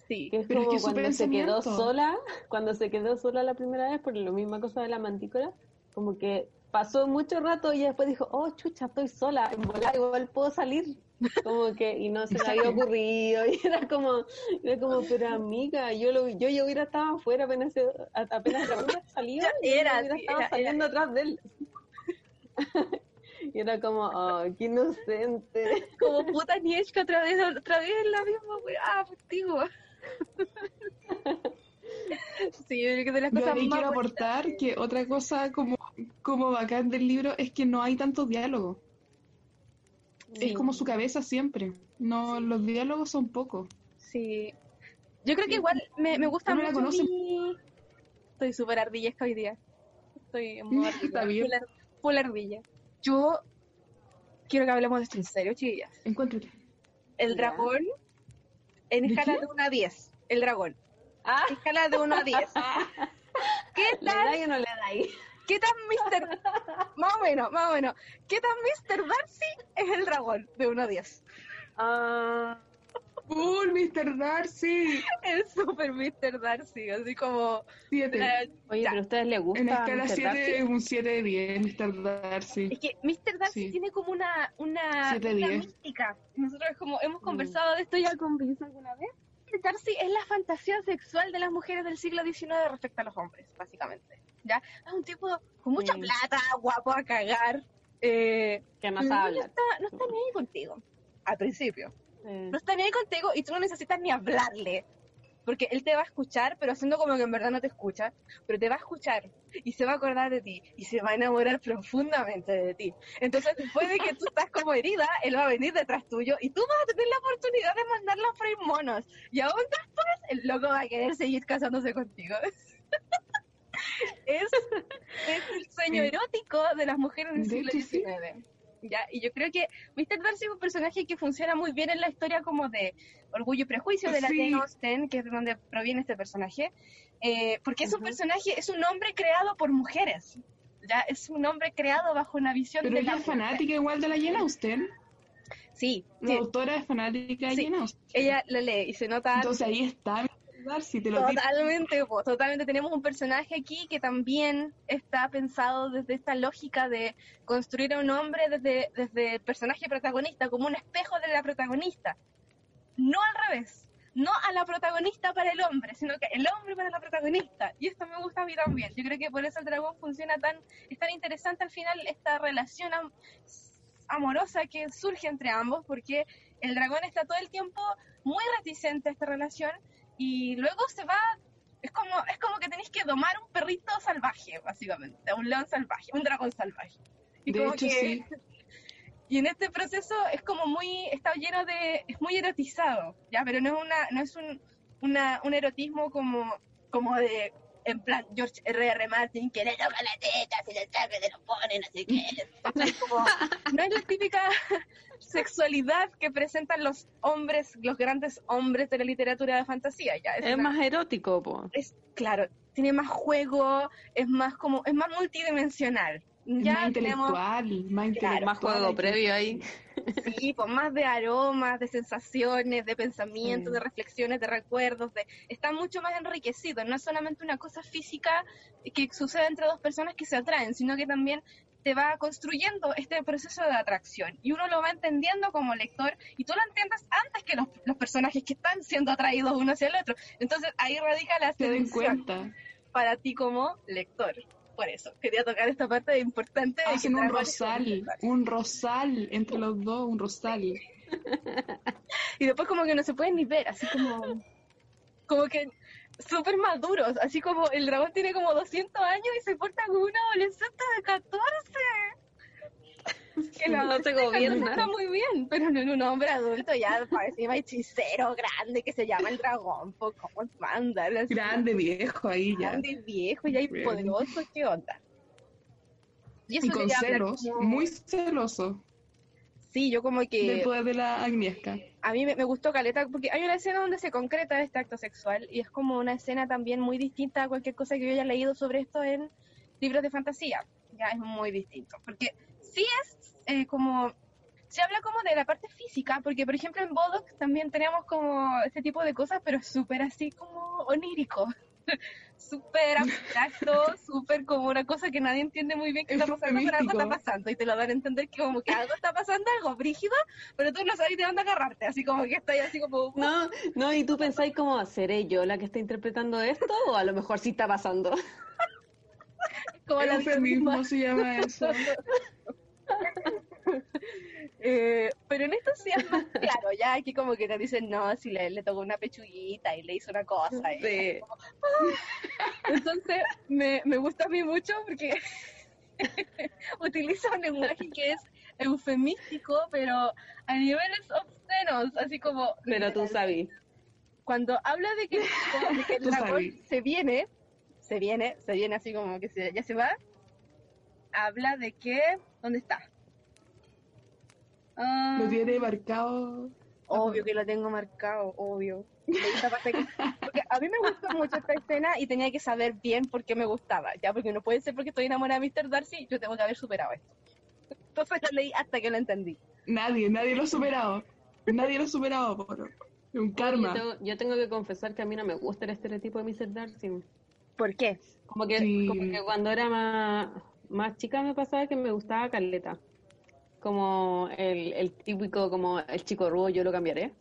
Sí. Que es Pero es como que su cuando se quedó sola, cuando se quedó sola la primera vez por la misma cosa de la mantícora, como que pasó mucho rato y después dijo, oh chucha, estoy sola, en volar igual puedo salir. Como que, y no se le había ocurrido, y era como, era como, pero amiga, yo lo, yo ya hubiera estado afuera apenas, apenas Ya y yo era, hubiera sí, estado era- saliendo atrás de él. Y era como, oh, qué inocente. Como puta Agnieszka otra vez, otra vez la misma weá contigo. Sí, yo creo que de las Yo cosas ahí más quiero bonitas- aportar que otra cosa como, como bacán del libro es que no hay tanto diálogo. Es como su cabeza siempre. No, los diálogos son pocos. Sí. Yo creo que igual me, me gusta la mucho conoce. mi- Estoy súper ardillesca hoy día. Estoy en modo ardilla. Está bien. Full, ar- full ardilla. Yo quiero que hablemos de esto en serio, chiquillas. Encuentro que. El Ya. dragón en ¿De escala qué? de 1 a 10. El dragón. Ah, Escala de 1 a 10. ¿Qué ¿le tal? da y o no le da ahí? ¿Qué tan Mr. más o menos, más o menos. ¿Qué tan Mr. Darcy es el dragón de 1 a 10? Ah, ¡Cool, Mr. Darcy! Es súper Mr. Darcy, así como... 7. eh, oye, ya. pero a ustedes les gusta En escala Mr. 7 Darcy? es un 7 de 10, Mr. Darcy. Es que Mr. Darcy Sí. tiene como una, una, Siete, una mística. Nosotros como hemos Mm. conversado de esto ya con Vince alguna vez. Mr. Darcy es la fantasía sexual de las mujeres del siglo XIX respecto a los hombres, básicamente. ¿ya? Es un tipo con mucha Sí. plata, guapo a cagar. Eh, ¿Qué más no, habla? está, no está ni ahí contigo, al principio. No está ni ahí contigo y tú no necesitas ni hablarle. Porque él te va a escuchar, pero haciendo como que en verdad no te escucha. Pero te va a escuchar y se va a acordar de ti y se va a enamorar profundamente de ti. Entonces, después de que tú estás como herida, él va a venir detrás tuyo y tú vas a tener la oportunidad de mandarlo a freír monos. Y aún después, el loco va a querer seguir casándose contigo. es, es el sueño erótico de las mujeres del De siglo. XIX. ¿Ya? Y yo creo que Mr. Darcy es un personaje que funciona muy bien en la historia como de Orgullo y Prejuicio de la Sí. Jane Austen, que es de donde proviene este personaje, eh, porque es un Ujú. personaje, es un hombre creado por mujeres, ya es un hombre creado bajo una visión Pero de ella la es mujer. fanática igual de la Jane Austen. Sí, La sí, autora es fanática de Sí. Jane Austen. ella lo lee y se nota Entonces ahí está Mr. Darcy, te lo. Totalmente, totalmente. Tenemos un personaje aquí que también está pensado desde esta lógica de construir a un hombre desde, desde el personaje protagonista, como un espejo de la protagonista. No al revés. No a la protagonista para el hombre, sino que el hombre para la protagonista. Y esto me gusta a mí también. Yo creo que por eso el dragón funciona tan, es tan interesante al final esta relación am- amorosa que surge entre ambos, porque el dragón está todo el tiempo muy reticente a esta relación y luego se va es como es como que tenéis que domar un perrito salvaje básicamente un león salvaje un dragón salvaje y De como hecho, que- sí. y en este proceso es como muy está lleno de es muy erotizado ya pero no es una no es un una, un erotismo como como de en plan George R.R. Martin que le toca la teta se le saca se lo ponen así que no es la típica sexualidad que presentan los hombres los grandes hombres de la literatura de fantasía ya Es una- más erótico, po. es claro, tiene más juego, es más como, es más multidimensional. Ya más intelectual, más intelectual. más juego previo ahí. Sí, pues más de aromas, de sensaciones, de pensamientos, de reflexiones, de recuerdos, de está mucho más enriquecido. No es solamente una cosa física que sucede entre dos personas que se atraen, sino que también te va construyendo este proceso de atracción y uno lo va entendiendo como lector y tú lo entiendes antes que los, los personajes que están siendo atraídos uno hacia el otro. Entonces ahí radica la seducción para ti como lector por eso. Quería tocar esta parte importante. Hacen un rosal, un rosal entre los dos, un rosal. y después como que no se pueden ni ver, así como, como que súper maduros, así como el dragón tiene como 200 años y se porta como una adolescente de 14 que no, se gobierna. Está muy bien, pero no en un hombre adulto ya parece hechicero grande que se llama el dragón, ¿cómo manda? Grande viejo ahí ya. Grande viejo y ahí poderoso, ¿qué onda? Y, con celos, muy celoso. Sí, yo como que... Después de la Agnieszka. A mí me, gustó Caleta porque hay una escena donde se concreta este acto sexual y es como una escena también muy distinta a cualquier cosa que yo haya leído sobre esto en libros de fantasía. Ya es muy distinto. Porque sí es eh, como se habla como de la parte física, porque por ejemplo en Bodoc también tenemos como este tipo de cosas, pero súper así como onírico, súper abstracto, súper como una cosa que nadie entiende muy bien qué está pasando, pero algo está pasando, y te lo dan a entender que como que algo está pasando, algo brígido, pero tú no sabes de dónde agarrarte, así como que está ahí así como... No, no, y tú pensáis como, ¿seré yo la que está interpretando esto o a lo mejor sí está pasando? como el eufemismo se llama eso. Eh, pero en esto sí es más claro, ya aquí como que te dicen, no, si le, le tocó una pechuguita y le hizo una cosa. Entonces, me, me gusta a mí mucho porque utiliza un lenguaje que es eufemístico, pero a niveles obscenos, así como... Pero tú sabes. Cuando habla de que, el dragón se viene, se viene, se viene así como que se, ya se va, habla de que... ¿Dónde está? Ah. lo tiene marcado. Obvio que lo tengo marcado, obvio. Porque a mí me gustó mucho esta escena y tenía que saber bien por qué me gustaba, ya, porque no puede ser porque estoy enamorada de Mr. Darcy, yo tengo que haber superado esto. Entonces lo leí hasta que lo entendí. Nadie, nadie lo ha superado. Nadie lo ha superado, por un karma. Yo tengo, que confesar que a mí no me gusta el estereotipo de Mr. Darcy. ¿Por qué? Como que, como que cuando era más, más chica me pasaba que me gustaba Carleta como el, el típico, como el chico rubo, yo lo cambiaré.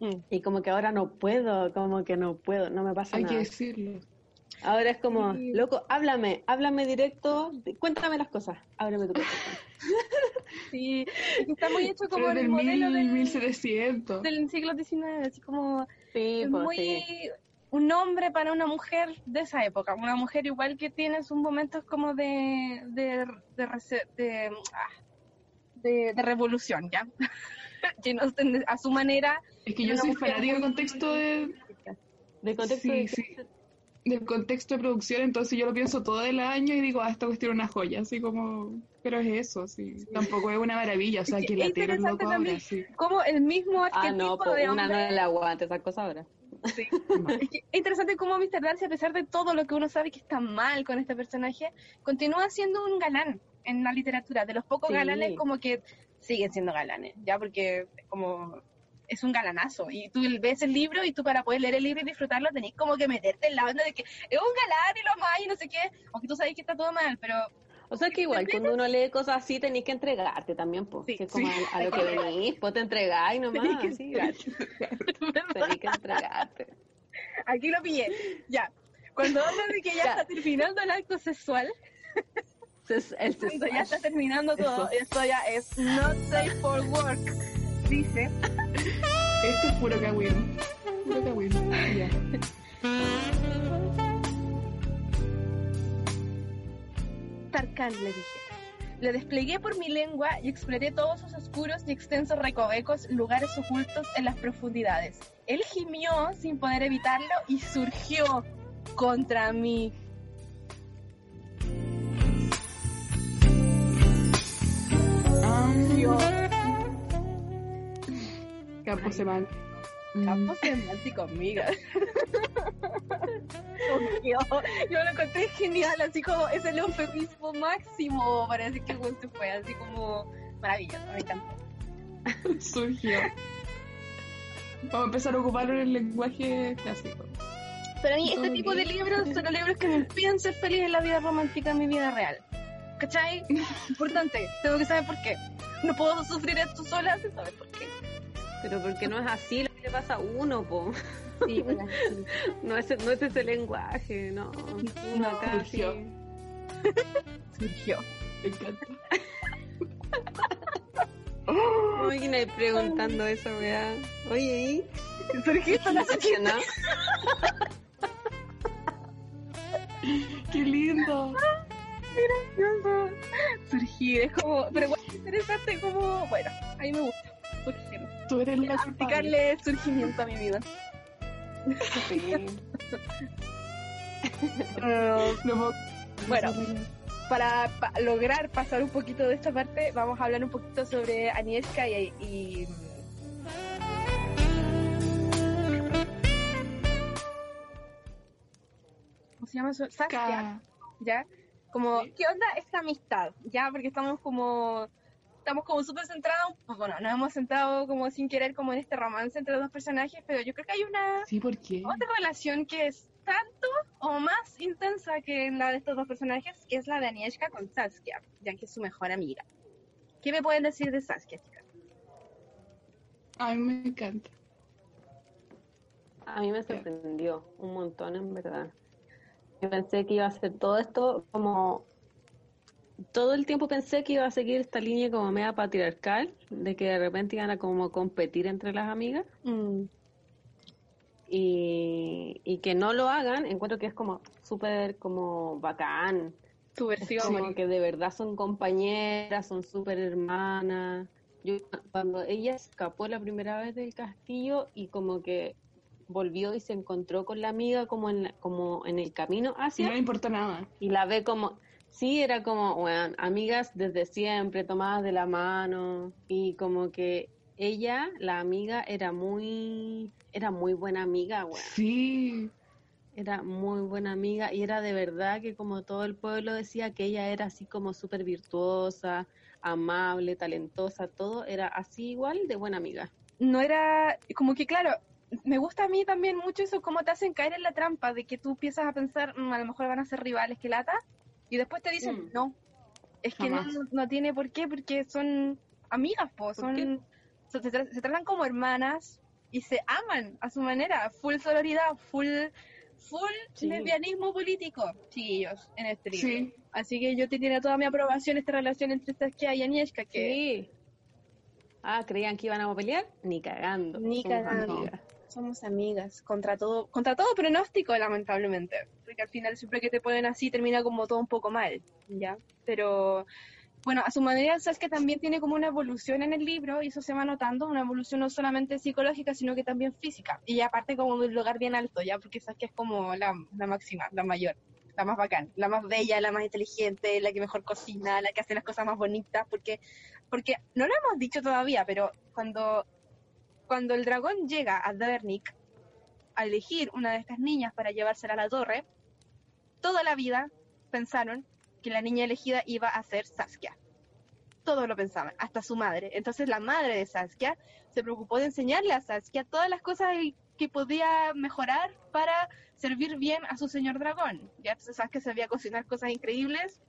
Mm. Y como que ahora no puedo, como que no puedo, no me pasa nada. Hay que decirlo. Ahora es como, loco, háblame, háblame directo, cuéntame las cosas, ábreme tu corazón. sí, está muy hecho como en el modelo del 1700. Del siglo XIX, así como sí, pues, muy un hombre para una mujer de esa época, una mujer igual que tiene sus momentos como de de, de, ah, de, revolución, ¿ya? que no, a su manera. Es que yo soy fanático del contexto de. Del contexto de... Del contexto de producción, entonces yo lo pienso todo el año y digo, ah, esta cuestión es una joya, así como. Pero es eso, sí. Tampoco es una maravilla, o sea, que, la tierra es loco ahora, sí. Como el mismo arquetipo ah, no, pues, de una no le aguanta esa cosa ahora. Sí. es, interesante cómo Mr. Darcy, a pesar de todo lo que uno sabe que está mal con este personaje, continúa siendo un galán en la literatura. De los pocos galanes, como que siguen siendo galanes, ya porque como es un galanazo. Y tú ves el libro y tú para poder leer el libro y disfrutarlo tenés como que meterte en la onda de que es un galán y lo más y no sé qué, aunque tú sabes que está todo mal, pero... O sea que igual, cuando uno lee cosas así tenés que entregarte también, pues. que como a, lo que venís, pues te entregáis nomás. Tenés que, sí, tenés que entregarte. Aquí lo pillé, ya. Cuando hablo de que ya, ya. está terminando el acto sexual, el ya está terminando todo, esto ya es not safe for work, dice. Esto es puro cagüino. Puro cagüino. Ya. Tarkan, le dije. Le desplegué por mi lengua y exploré todos sus oscuros y extensos recovecos, lugares ocultos en las profundidades. Él gimió sin poder evitarlo y surgió contra mí. Campo semántico. Campo semántico, amiga. surgió. Yo lo encontré genial, así como es el eufemismo máximo para decir que el se fue, así como maravilloso, me encantó. Surgió. Vamos a empezar a ocuparlo en el lenguaje clásico. Pero a mí este tipo de libros son los libros que me impiden ser feliz en la vida romántica, en mi vida real. ¿Cachai? Importante, tengo que saber por qué. No puedo sufrir esto sola sin saber por qué. Pero porque no es así le pasa a uno, po. Sí, bueno, No es, no es ese lenguaje, no. Uno acá surgió. sí. surgió. Me encanta. Uy, ¿quién ahí preguntando eso, weá? Oye, ¿y? Surgió ¿Qué estás haciendo? ¡Qué lindo! gracioso. Surgir, es como, pero igual es interesante como, bueno, a mí me gusta. Tú eres la. Aplicarle surgimiento a mi vida. Sí. No Bueno. para pa- lograr pasar un poquito de esta parte, vamos a hablar un poquito sobre Agnieszka y, y- ¿Cómo se llama eso? Saskia, ¿ya? Como. ¿qué onda esta amistad? ¿Ya? Porque estamos como... Estamos como súper centrados, pues bueno, nos hemos centrado como sin querer como en este romance entre los dos personajes, pero yo creo que hay una Sí, ¿por qué? otra relación que es tanto o más intensa que la de estos dos personajes, que es la de Agnieszka con Saskia, ya que es su mejor amiga. ¿Qué me pueden decir de Saskia, chicas? A mí me encanta. A mí me sorprendió un montón, en verdad. Yo pensé que iba a ser todo esto como... Todo el tiempo pensé que iba a seguir esta línea como media patriarcal, de que de repente iban a como competir entre las amigas y, y que no lo hagan, encuentro que es como súper como bacán, Tu versión. como que de verdad son compañeras, son súper hermanas. Yo cuando ella escapó la primera vez del castillo y como que volvió y se encontró con la amiga como en la- como en el camino hacia no le importa nada. y la ve como sí era como bueno, amigas desde siempre tomadas de la mano y como que ella la amiga era muy era muy buena amiga weón. Sí. Era muy buena amiga y era de verdad que como todo el pueblo decía que ella era así como súper virtuosa, amable, talentosa, todo era así igual de buena amiga. No era, como que claro, me gusta a mí también mucho eso, cómo te hacen caer en la trampa de que tú empiezas a pensar, "Mm, a lo mejor van a ser rivales que lata, y después te dicen, Mm. no, es que no, no tiene por qué, porque son amigas, po, son, se, se tra- se tratan como hermanas y se aman a su manera, full sororidad, full, full Sí. lesbianismo político, chiquillos, en este libro. Sí. Así que yo te tiene toda mi aprobación esta relación entre Saskia y Agnieszka, que Sí. Ah, creían que iban a pelear, ni cagando. Ni cagando. amigas. Somos amigas contra todo contra todo pronóstico lamentablemente. Porque al final siempre que te ponen así termina como todo un poco mal ya pero bueno a su manera que también tiene como una evolución en el libro y eso se va notando una evolución no solamente psicológica sino que también física. Y aparte como un lugar bien alto ya porque que es como la, la máxima la mayor la más bacán, la más bella, la más inteligente, la que mejor cocina, la que hace las cosas más bonitas, porque, porque no lo hemos dicho todavía, pero cuando cuando el dragón llega a Davernic a elegir una de estas niñas para llevársela a la torre, toda la vida pensaron que la niña elegida iba a ser Saskia. Todos lo pensaban, hasta su madre. Entonces la madre de Saskia se preocupó de enseñarle a Saskia todas las cosas que podía mejorar para servir bien a su señor dragón. Ya entonces Saskia sabía cocinar cosas increíbles,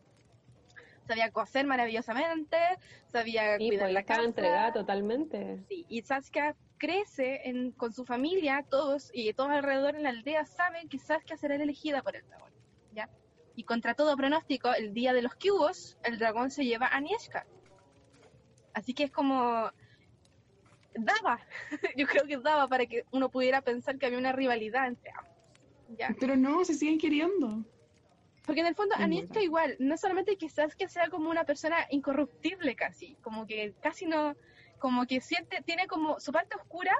sabía coser maravillosamente, sabía Y cuidar pues la casa. entregada totalmente. Sí, y Saskia crece en- con su familia, todos y todos alrededor en la aldea saben que Saskia será elegida por el dragón, ¿ya? Y contra todo pronóstico, el día de los cubos, el dragón se lleva a Agnieszka. Así que es como daba, yo creo que daba para que uno pudiera pensar que había una rivalidad entre ambos, ¿ya? Pero no, se siguen queriendo. Porque en el fondo verdad. igual, no solamente que Saskia sea como una persona incorruptible casi, como que casi no, como que siente, tiene como su parte oscura,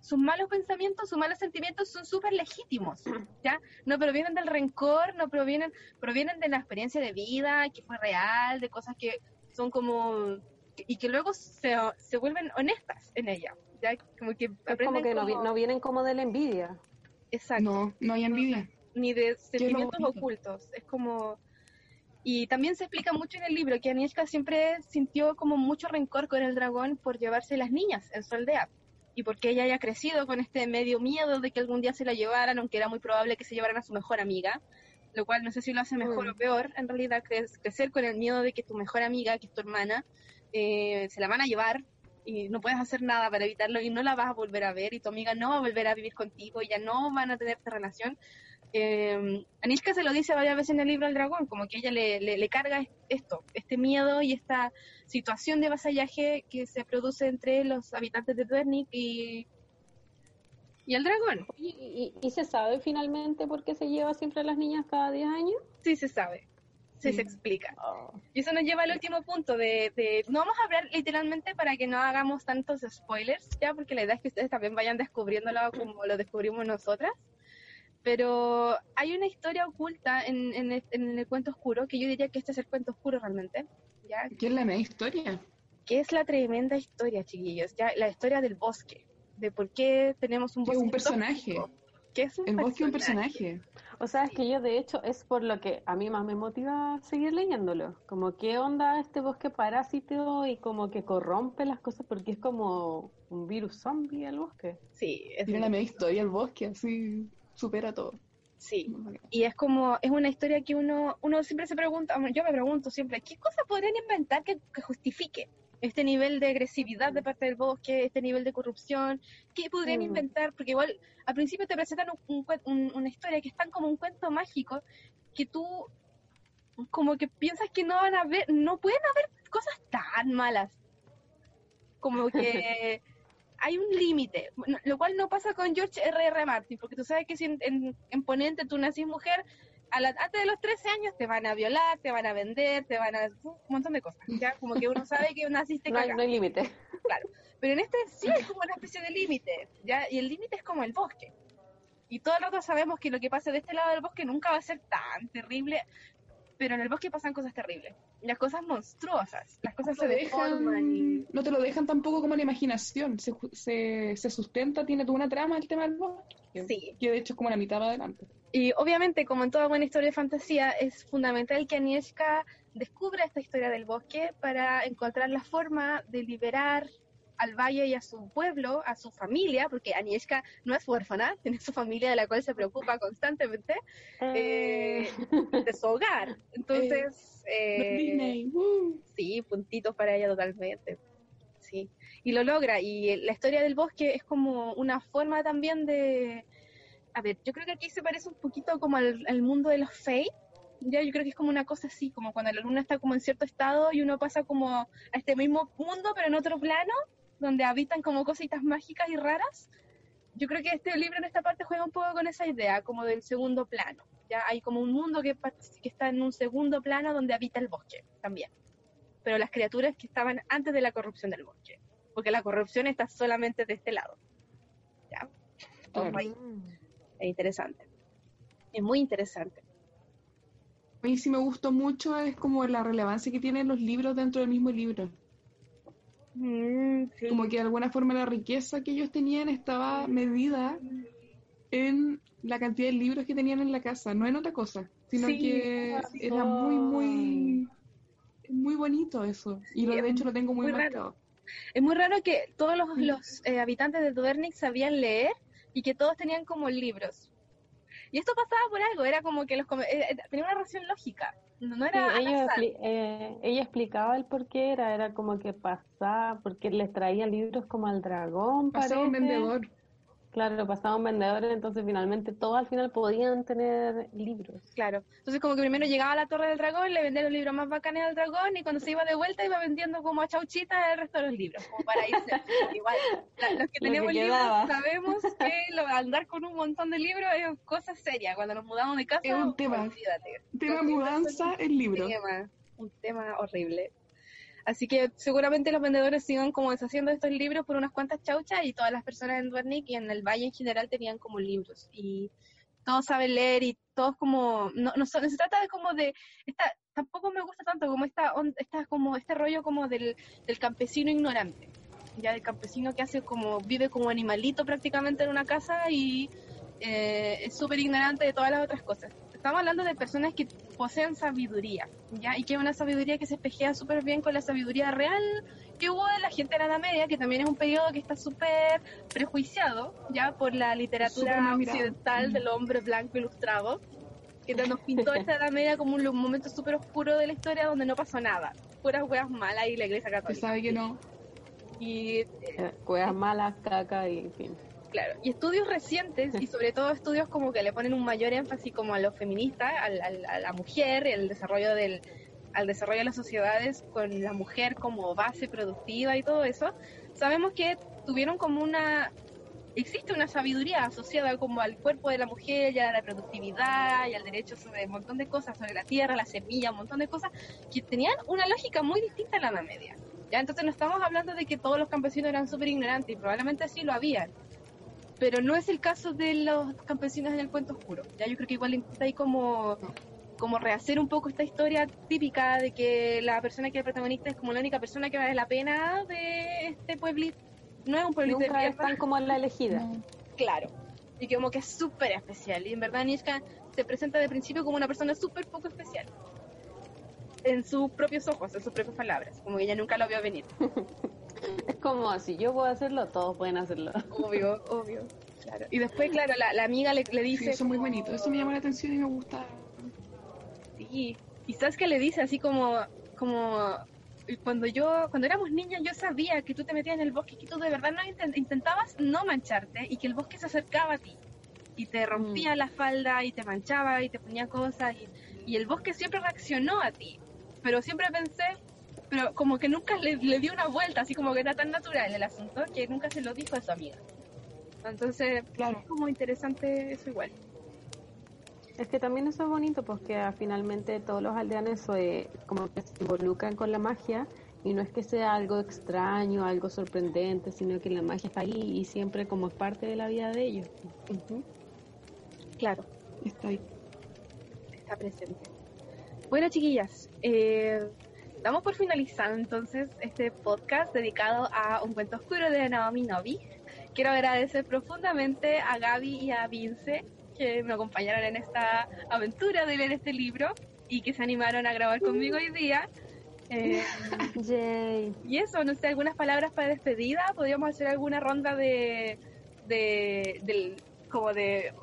sus malos pensamientos, sus malos sentimientos son súper legítimos, ¿ya? No provienen del rencor, no provienen, provienen de la experiencia de vida, que fue real, de cosas que son como, y que luego se, se vuelven honestas en ella, ¿ya? Como que Es como aprenden que no, como- no vienen como de la envidia. Exacto. No, no hay envidia. ni de sentimientos ocultos. Es como... Y también se explica mucho en el libro que Anieshka siempre sintió como mucho rencor con el dragón por llevarse las niñas en su aldea. Y porque ella haya crecido con este medio miedo de que algún día se la llevaran, aunque era muy probable que se llevaran a su mejor amiga. Lo cual no sé si lo hace mejor Mm. o peor, en realidad, cre- crecer con el miedo de que tu mejor amiga, que es tu hermana, eh, se la van a llevar y no puedes hacer nada para evitarlo y no la vas a volver a ver y tu amiga no va a volver a vivir contigo y ya no van a tener esta relación. Eh, se lo dice varias veces en el libro al dragón, como que ella le, le, le carga es- esto, este miedo y esta situación de vasallaje que se produce entre los habitantes de Dwernik y, y el dragón. ¿Y, y, y se sabe finalmente por qué se lleva siempre a las niñas cada 10 años? Sí se sabe, sí, Sí. se explica. Oh. Y eso nos lleva al último punto de, de- no vamos a hablar literalmente para que no hagamos tantos spoilers ya, porque la idea es que ustedes también vayan descubriéndolo como lo descubrimos nosotras. Pero hay una historia oculta en, en el, en el cuento oscuro, que yo diría que este es el cuento oscuro realmente, ya, ¿Qué es la media historia? que es la tremenda historia, chiquillos, ya, la historia del bosque, de por qué tenemos un bosque un personaje. tóxico, que es un El bosque es un personaje. personaje. O sea, es que yo de hecho es por lo que a mí más me motiva seguir leyéndolo. Como qué onda este bosque parásito y como que corrompe las cosas porque es como un virus zombie el bosque. Sí, es Tiene la media historia el bosque, así supera todo. sí. Y es como, es una historia que uno, uno siempre se pregunta, yo me pregunto siempre, ¿qué cosa podrían inventar que, que justifique este nivel de agresividad de parte del bosque, este nivel de corrupción? ¿Qué podrían Mm. inventar? Porque igual al principio te presentan un- un- una historia que es tan como un cuento mágico que tú como que piensas que no van a haber, no pueden haber cosas tan malas. Como que hay un límite, lo cual no pasa con George R. R. Martin, porque tú sabes que si en, en, en Ponente tú nacís mujer, a la- antes de los 13 años te van a violar, te van a vender, te van a... un montón de cosas, ¿ya? Como que uno sabe que naciste No hay, no hay límite. Pero en este sí hay como una especie de límite, ¿ya? Y el límite es como el bosque. Y todos nosotros sabemos que lo que pasa de este lado del bosque nunca va a ser tan terrible, pero en el bosque pasan cosas terribles. Las cosas monstruosas, las cosas se deforman y... dejan- no te lo dejan tampoco como la imaginación. Se, se, se sustenta, tiene toda una trama el tema del bosque. Sí. Que de hecho es como la mitad para adelante. Y obviamente, como en toda buena historia de fantasía, es fundamental que Agnieszka descubra esta historia del bosque para encontrar la forma de liberar al valle y a su pueblo, a su familia, porque Agnieszka no es huérfana, tiene su familia de la cual se preocupa constantemente, eh, de su hogar. Entonces, eh, Disney, ¡woo! sí, puntitos para ella totalmente. Sí, y lo logra. Y la historia del bosque es como una forma también de... A ver, yo creo que aquí se parece un poquito como al, al mundo de los Fae. Ya, yo creo que es como una cosa así, como cuando la luna está como en cierto estado y uno pasa como a este mismo mundo, pero en otro plano, donde habitan como cositas mágicas y raras. Yo creo que este libro en esta parte juega un poco con esa idea, como del segundo plano. Ya hay como un mundo que, está en un segundo plano donde habita el bosque también pero las criaturas que estaban antes de la corrupción del bosque, porque la corrupción está solamente de este lado. ¿Ya? Claro. Ahí. Es interesante. Es muy interesante. A mí sí me gustó mucho es como la relevancia que tienen los libros dentro del mismo libro. Mm, sí. Como que de alguna forma la riqueza que ellos tenían estaba medida en la cantidad de libros que tenían en la casa, no en otra cosa, sino Sí, que era muy, muy, muy bonito eso. Y Sí, lo, de hecho lo tengo muy, muy raro. marcado. Es muy raro que todos los, los, eh, habitantes de Dvernik sabían leer y que todos tenían como libros. Y esto pasaba por algo, era como que los eh, eh, tenía una razón lógica, no, no Sí, era azar. expli- eh, ella explicaba el por qué era, era como que pasaba, porque les traía libros como al dragón, Pasaba un vendedor. Claro, pasaban vendedores, entonces finalmente todos al final podían tener libros. Claro. Entonces como que primero llegaba a la Torre del Dragón, le vendía los libros más bacanes al dragón y cuando se iba de vuelta iba vendiendo como a chauchita el resto de los libros, como para irse. Igual, los que Lo tenemos que libros sabemos que lo- andar con un montón de libros es cosa seria. Cuando nos mudamos de casa, Es un tema. olvídate. Tema mudanza, el libro. Tema, un tema horrible. Así que seguramente los vendedores sigan como deshaciendo estos libros por unas cuantas chauchas y todas las personas en Dwernik y en el valle en general tenían como libros y todos saben leer y todos como no, no, se trata de como de esta tampoco me gusta tanto como esta esta como este rollo como del, del campesino ignorante ya del campesino que hace como vive como animalito prácticamente en una casa y eh, es súper ignorante de todas las otras cosas. Estamos hablando de personas que poseen sabiduría, ¿ya? Y que es una sabiduría que se espejea súper bien con la sabiduría real que hubo de la gente de la Edad Media, que también es un periodo que está súper prejuiciado, ¿ya? Por la literatura occidental del hombre blanco ilustrado, que nos pintó esta Edad Media como un, momento súper oscuro de la historia donde no pasó nada. Puras hueas malas y la iglesia Se católica. sabe que no. Y Eh, Cuevas malas, caca y en fin. Claro, y estudios recientes y sobre todo estudios como que le ponen un mayor énfasis como a los feministas, al- al- a la mujer, el desarrollo del al desarrollo de las sociedades con la mujer como base productiva y todo eso, sabemos que tuvieron como una existe una sabiduría asociada como al cuerpo de la mujer y a la reproductividad y al derecho sobre un montón de cosas, sobre la tierra, la semilla, un montón de cosas que tenían una lógica muy distinta a la Edad Media. Ya, entonces no estamos hablando de que todos los campesinos eran súper ignorantes y probablemente sí lo habían, pero no es el caso de los campesinos en el cuento oscuro. Ya yo creo que igual intenta ahí como, como rehacer un poco esta historia típica de que la persona que es protagonista es como la única persona que vale la pena de este pueblito. No es un pueblito de Nunca mierda, están como la elegida. No. claro. Y que como que es súper especial. Y en verdad Nishka se presenta de principio como una persona súper poco especial. En sus propios ojos, en sus propias palabras. Como que ella nunca lo vio venir. Es como, si yo puedo hacerlo, todos pueden hacerlo. Obvio, obvio. Claro. Y después, claro, la, la amiga le, le Sí, dice... eso es muy bonito. Eso me llama la atención y me gusta. Sí, y sabes que le dice así como, como cuando yo, cuando éramos niñas, yo sabía que tú te metías en el bosque y que tú de verdad no inten- intentabas no mancharte y que el bosque se acercaba a ti y te rompía la falda y te manchaba y te ponía cosas y, y el bosque siempre reaccionó a ti, pero siempre pensé, pero como que nunca le, le dio una vuelta, así como que era tan natural el asunto que nunca se lo dijo a su amiga. Entonces, Claro. es como interesante eso igual. Es que también eso es bonito, porque ah, finalmente todos los aldeanos eh, como que se involucran con la magia y no es que sea algo extraño, algo sorprendente, sino que la magia está ahí y siempre como parte de la vida de ellos. Ujú. Claro. Está ahí. está presente. Bueno, chiquillas, eh, damos por finalizado entonces este podcast dedicado a un cuento oscuro de Naomi Novi. Quiero agradecer profundamente a Gaby y a Vince que me acompañaron en esta aventura de leer este libro y que se animaron a grabar conmigo hoy día. Eh, Yay. y eso, no sé, algunas palabras para despedida. Podríamos hacer alguna ronda de, de, del, como de,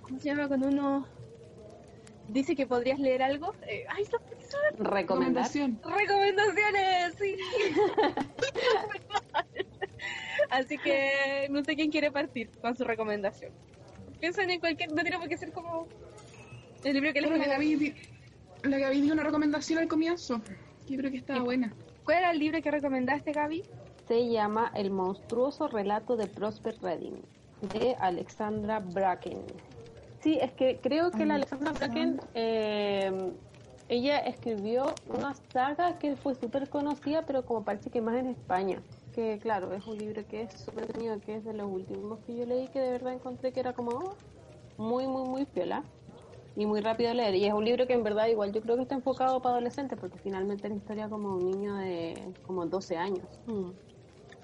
¿cómo se llama cuando uno dice que podrías leer algo? Eh, ay. Recomendación. recomendaciones, sí. Así que no sé quién quiere partir con su recomendación. Piensen en cualquier, no tiene por qué ser como el libro que les Bueno, la. Gaby, la Gaby dio una recomendación al comienzo. Yo creo que estaba buena. ¿Cuál era el libro que recomendaste, Gaby? Se llama El monstruoso relato de Prosper Redding, de Alexandra Bracken. Sí, es que creo que la Alexandra Bracken, eh, ella escribió una saga que fue súper conocida, pero como parece que más en España. Que claro, es un libro que es súper tenido, que es de los últimos que yo leí, que de verdad encontré que era como muy, muy, muy piola y muy rápido de leer. Y es un libro que en verdad igual yo creo que está enfocado para adolescentes, porque finalmente es la historia como un niño de como 12 años. Mm.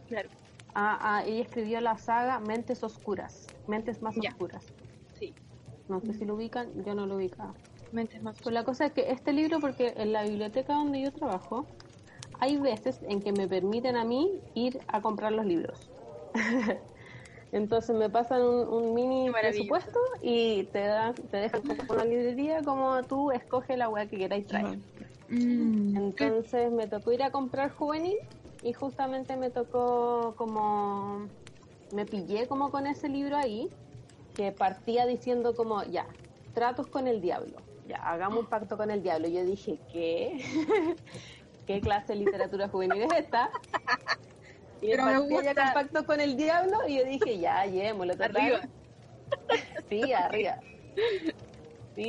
Claro. Ah, ah, ella escribió la saga Mentes Oscuras, Mentes Más Ya. Oscuras. Sí. No sé si lo ubican, yo no lo ubicaba. Mentes más Pues la cosa es que este libro, porque en la biblioteca donde yo trabajo, hay veces en que me permiten a mí ir a comprar los libros. Entonces me pasan un, un mini presupuesto y te dan, te dejan como una librería como tú escoge la weá que queráis traer. Mm, Entonces me tocó ir a comprar juvenil y justamente me tocó como me pillé como con ese libro ahí que partía diciendo como ya tratos con el diablo ya hagamos un pacto con el diablo yo dije qué qué clase de literatura juvenil es esta y Pero me gusta. con pacto con el diablo y yo dije ya llevémoslo total. Arriba. sí arriba sí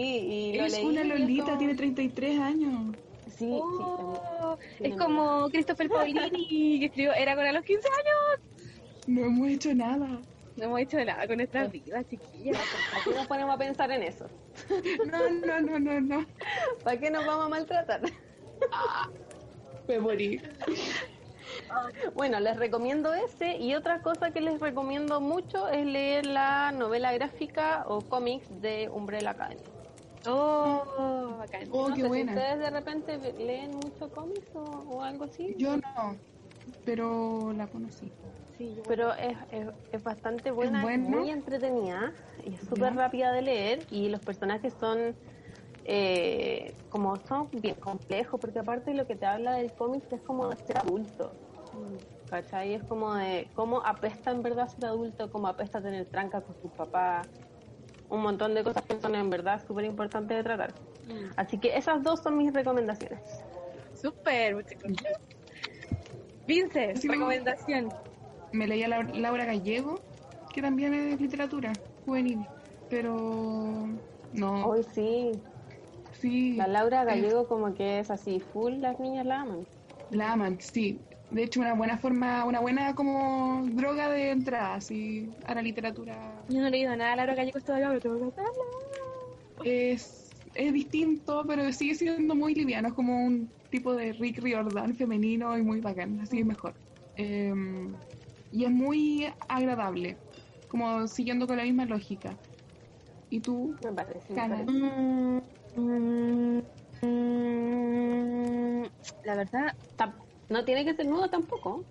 y lo es leí una y Lolita, como- tiene 33 años. sí, sí Oh, tiene es como Christopher Paolini que escribió Era con a los 15 años. No hemos hecho nada. No hemos hecho nada con nuestras vidas, chiquillas. ¿Para qué nos ponemos a pensar en eso? No, no, no, no, no. ¿Para qué nos vamos a maltratar? Me morí. Bueno, les recomiendo ese y otra cosa que les recomiendo mucho es leer la novela gráfica o cómics de Umbrella Academy. Oh, bacán. Oh, no qué sé buena. si ustedes de repente leen mucho cómics o, o algo así. Yo no, pero la conocí. Sí, yo- Pero es, es, es bastante buena, es buena? muy entretenida y es súper rápida de leer y los personajes son eh, como son bien complejos porque aparte lo que te habla del cómic es como de ser adulto. ¿Cachai? Es como de cómo apesta en verdad ser adulto, cómo apesta tener tranca con sus papás, un montón de cosas que son en verdad súper importantes de tratar. Así que esas dos son mis recomendaciones. Súper, muchas gracias. Vince, Sí, recomendación. Me leía la, Laura Gallego, que también es literatura juvenil, pero no, Hoy sí, sí, la Laura es- Gallego como que es así, full las niñas la aman. la aman, sí. De hecho, una buena forma, una buena como droga de entrada, así, a la literatura. Yo no he leído nada de Laura Gallegos todavía, pero tengo que hacerlo. Es, es distinto, pero sigue siendo muy liviano, es como un tipo de Rick Riordan femenino y muy bacán, así es mejor. Eh, y es muy agradable, como siguiendo con la misma lógica. ¿Y tú? Me parece. me Cana. parece. Mm, la verdad, No tiene que ser nudo tampoco.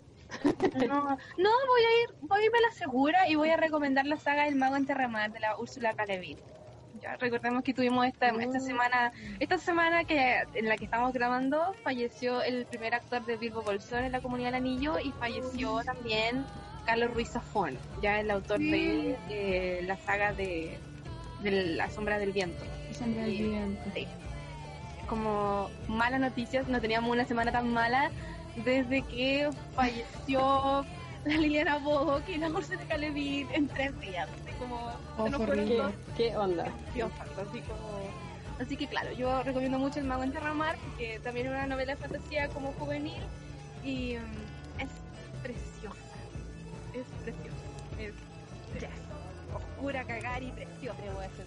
no, no voy a ir, voy a irme a la segura y voy a recomendar la saga del mago en Terramar de la Úrsula K. Ya recordemos que tuvimos esta, esta Mm. semana, esta semana que en la que estamos grabando falleció el primer actor de Bilbo Bolsón en la Comunidad del Anillo y falleció también Carlos Ruiz Zafón, ya el autor de eh, la saga de, de La Sombra del Viento. Sombra del Sí. viento. Sí. Como malas noticias, no teníamos una semana tan mala desde que falleció la Liliana Bojo y la. Le Guin en tres días. Así como Oh, se nos fue fueron ¿Qué, dos qué onda? así como... Así que claro, yo recomiendo mucho El Mago en Terramar, porque también es una novela de fantasía como juvenil y mm, es preciosa, es preciosa, es, es oscura, cagar y preciosa. Debo decir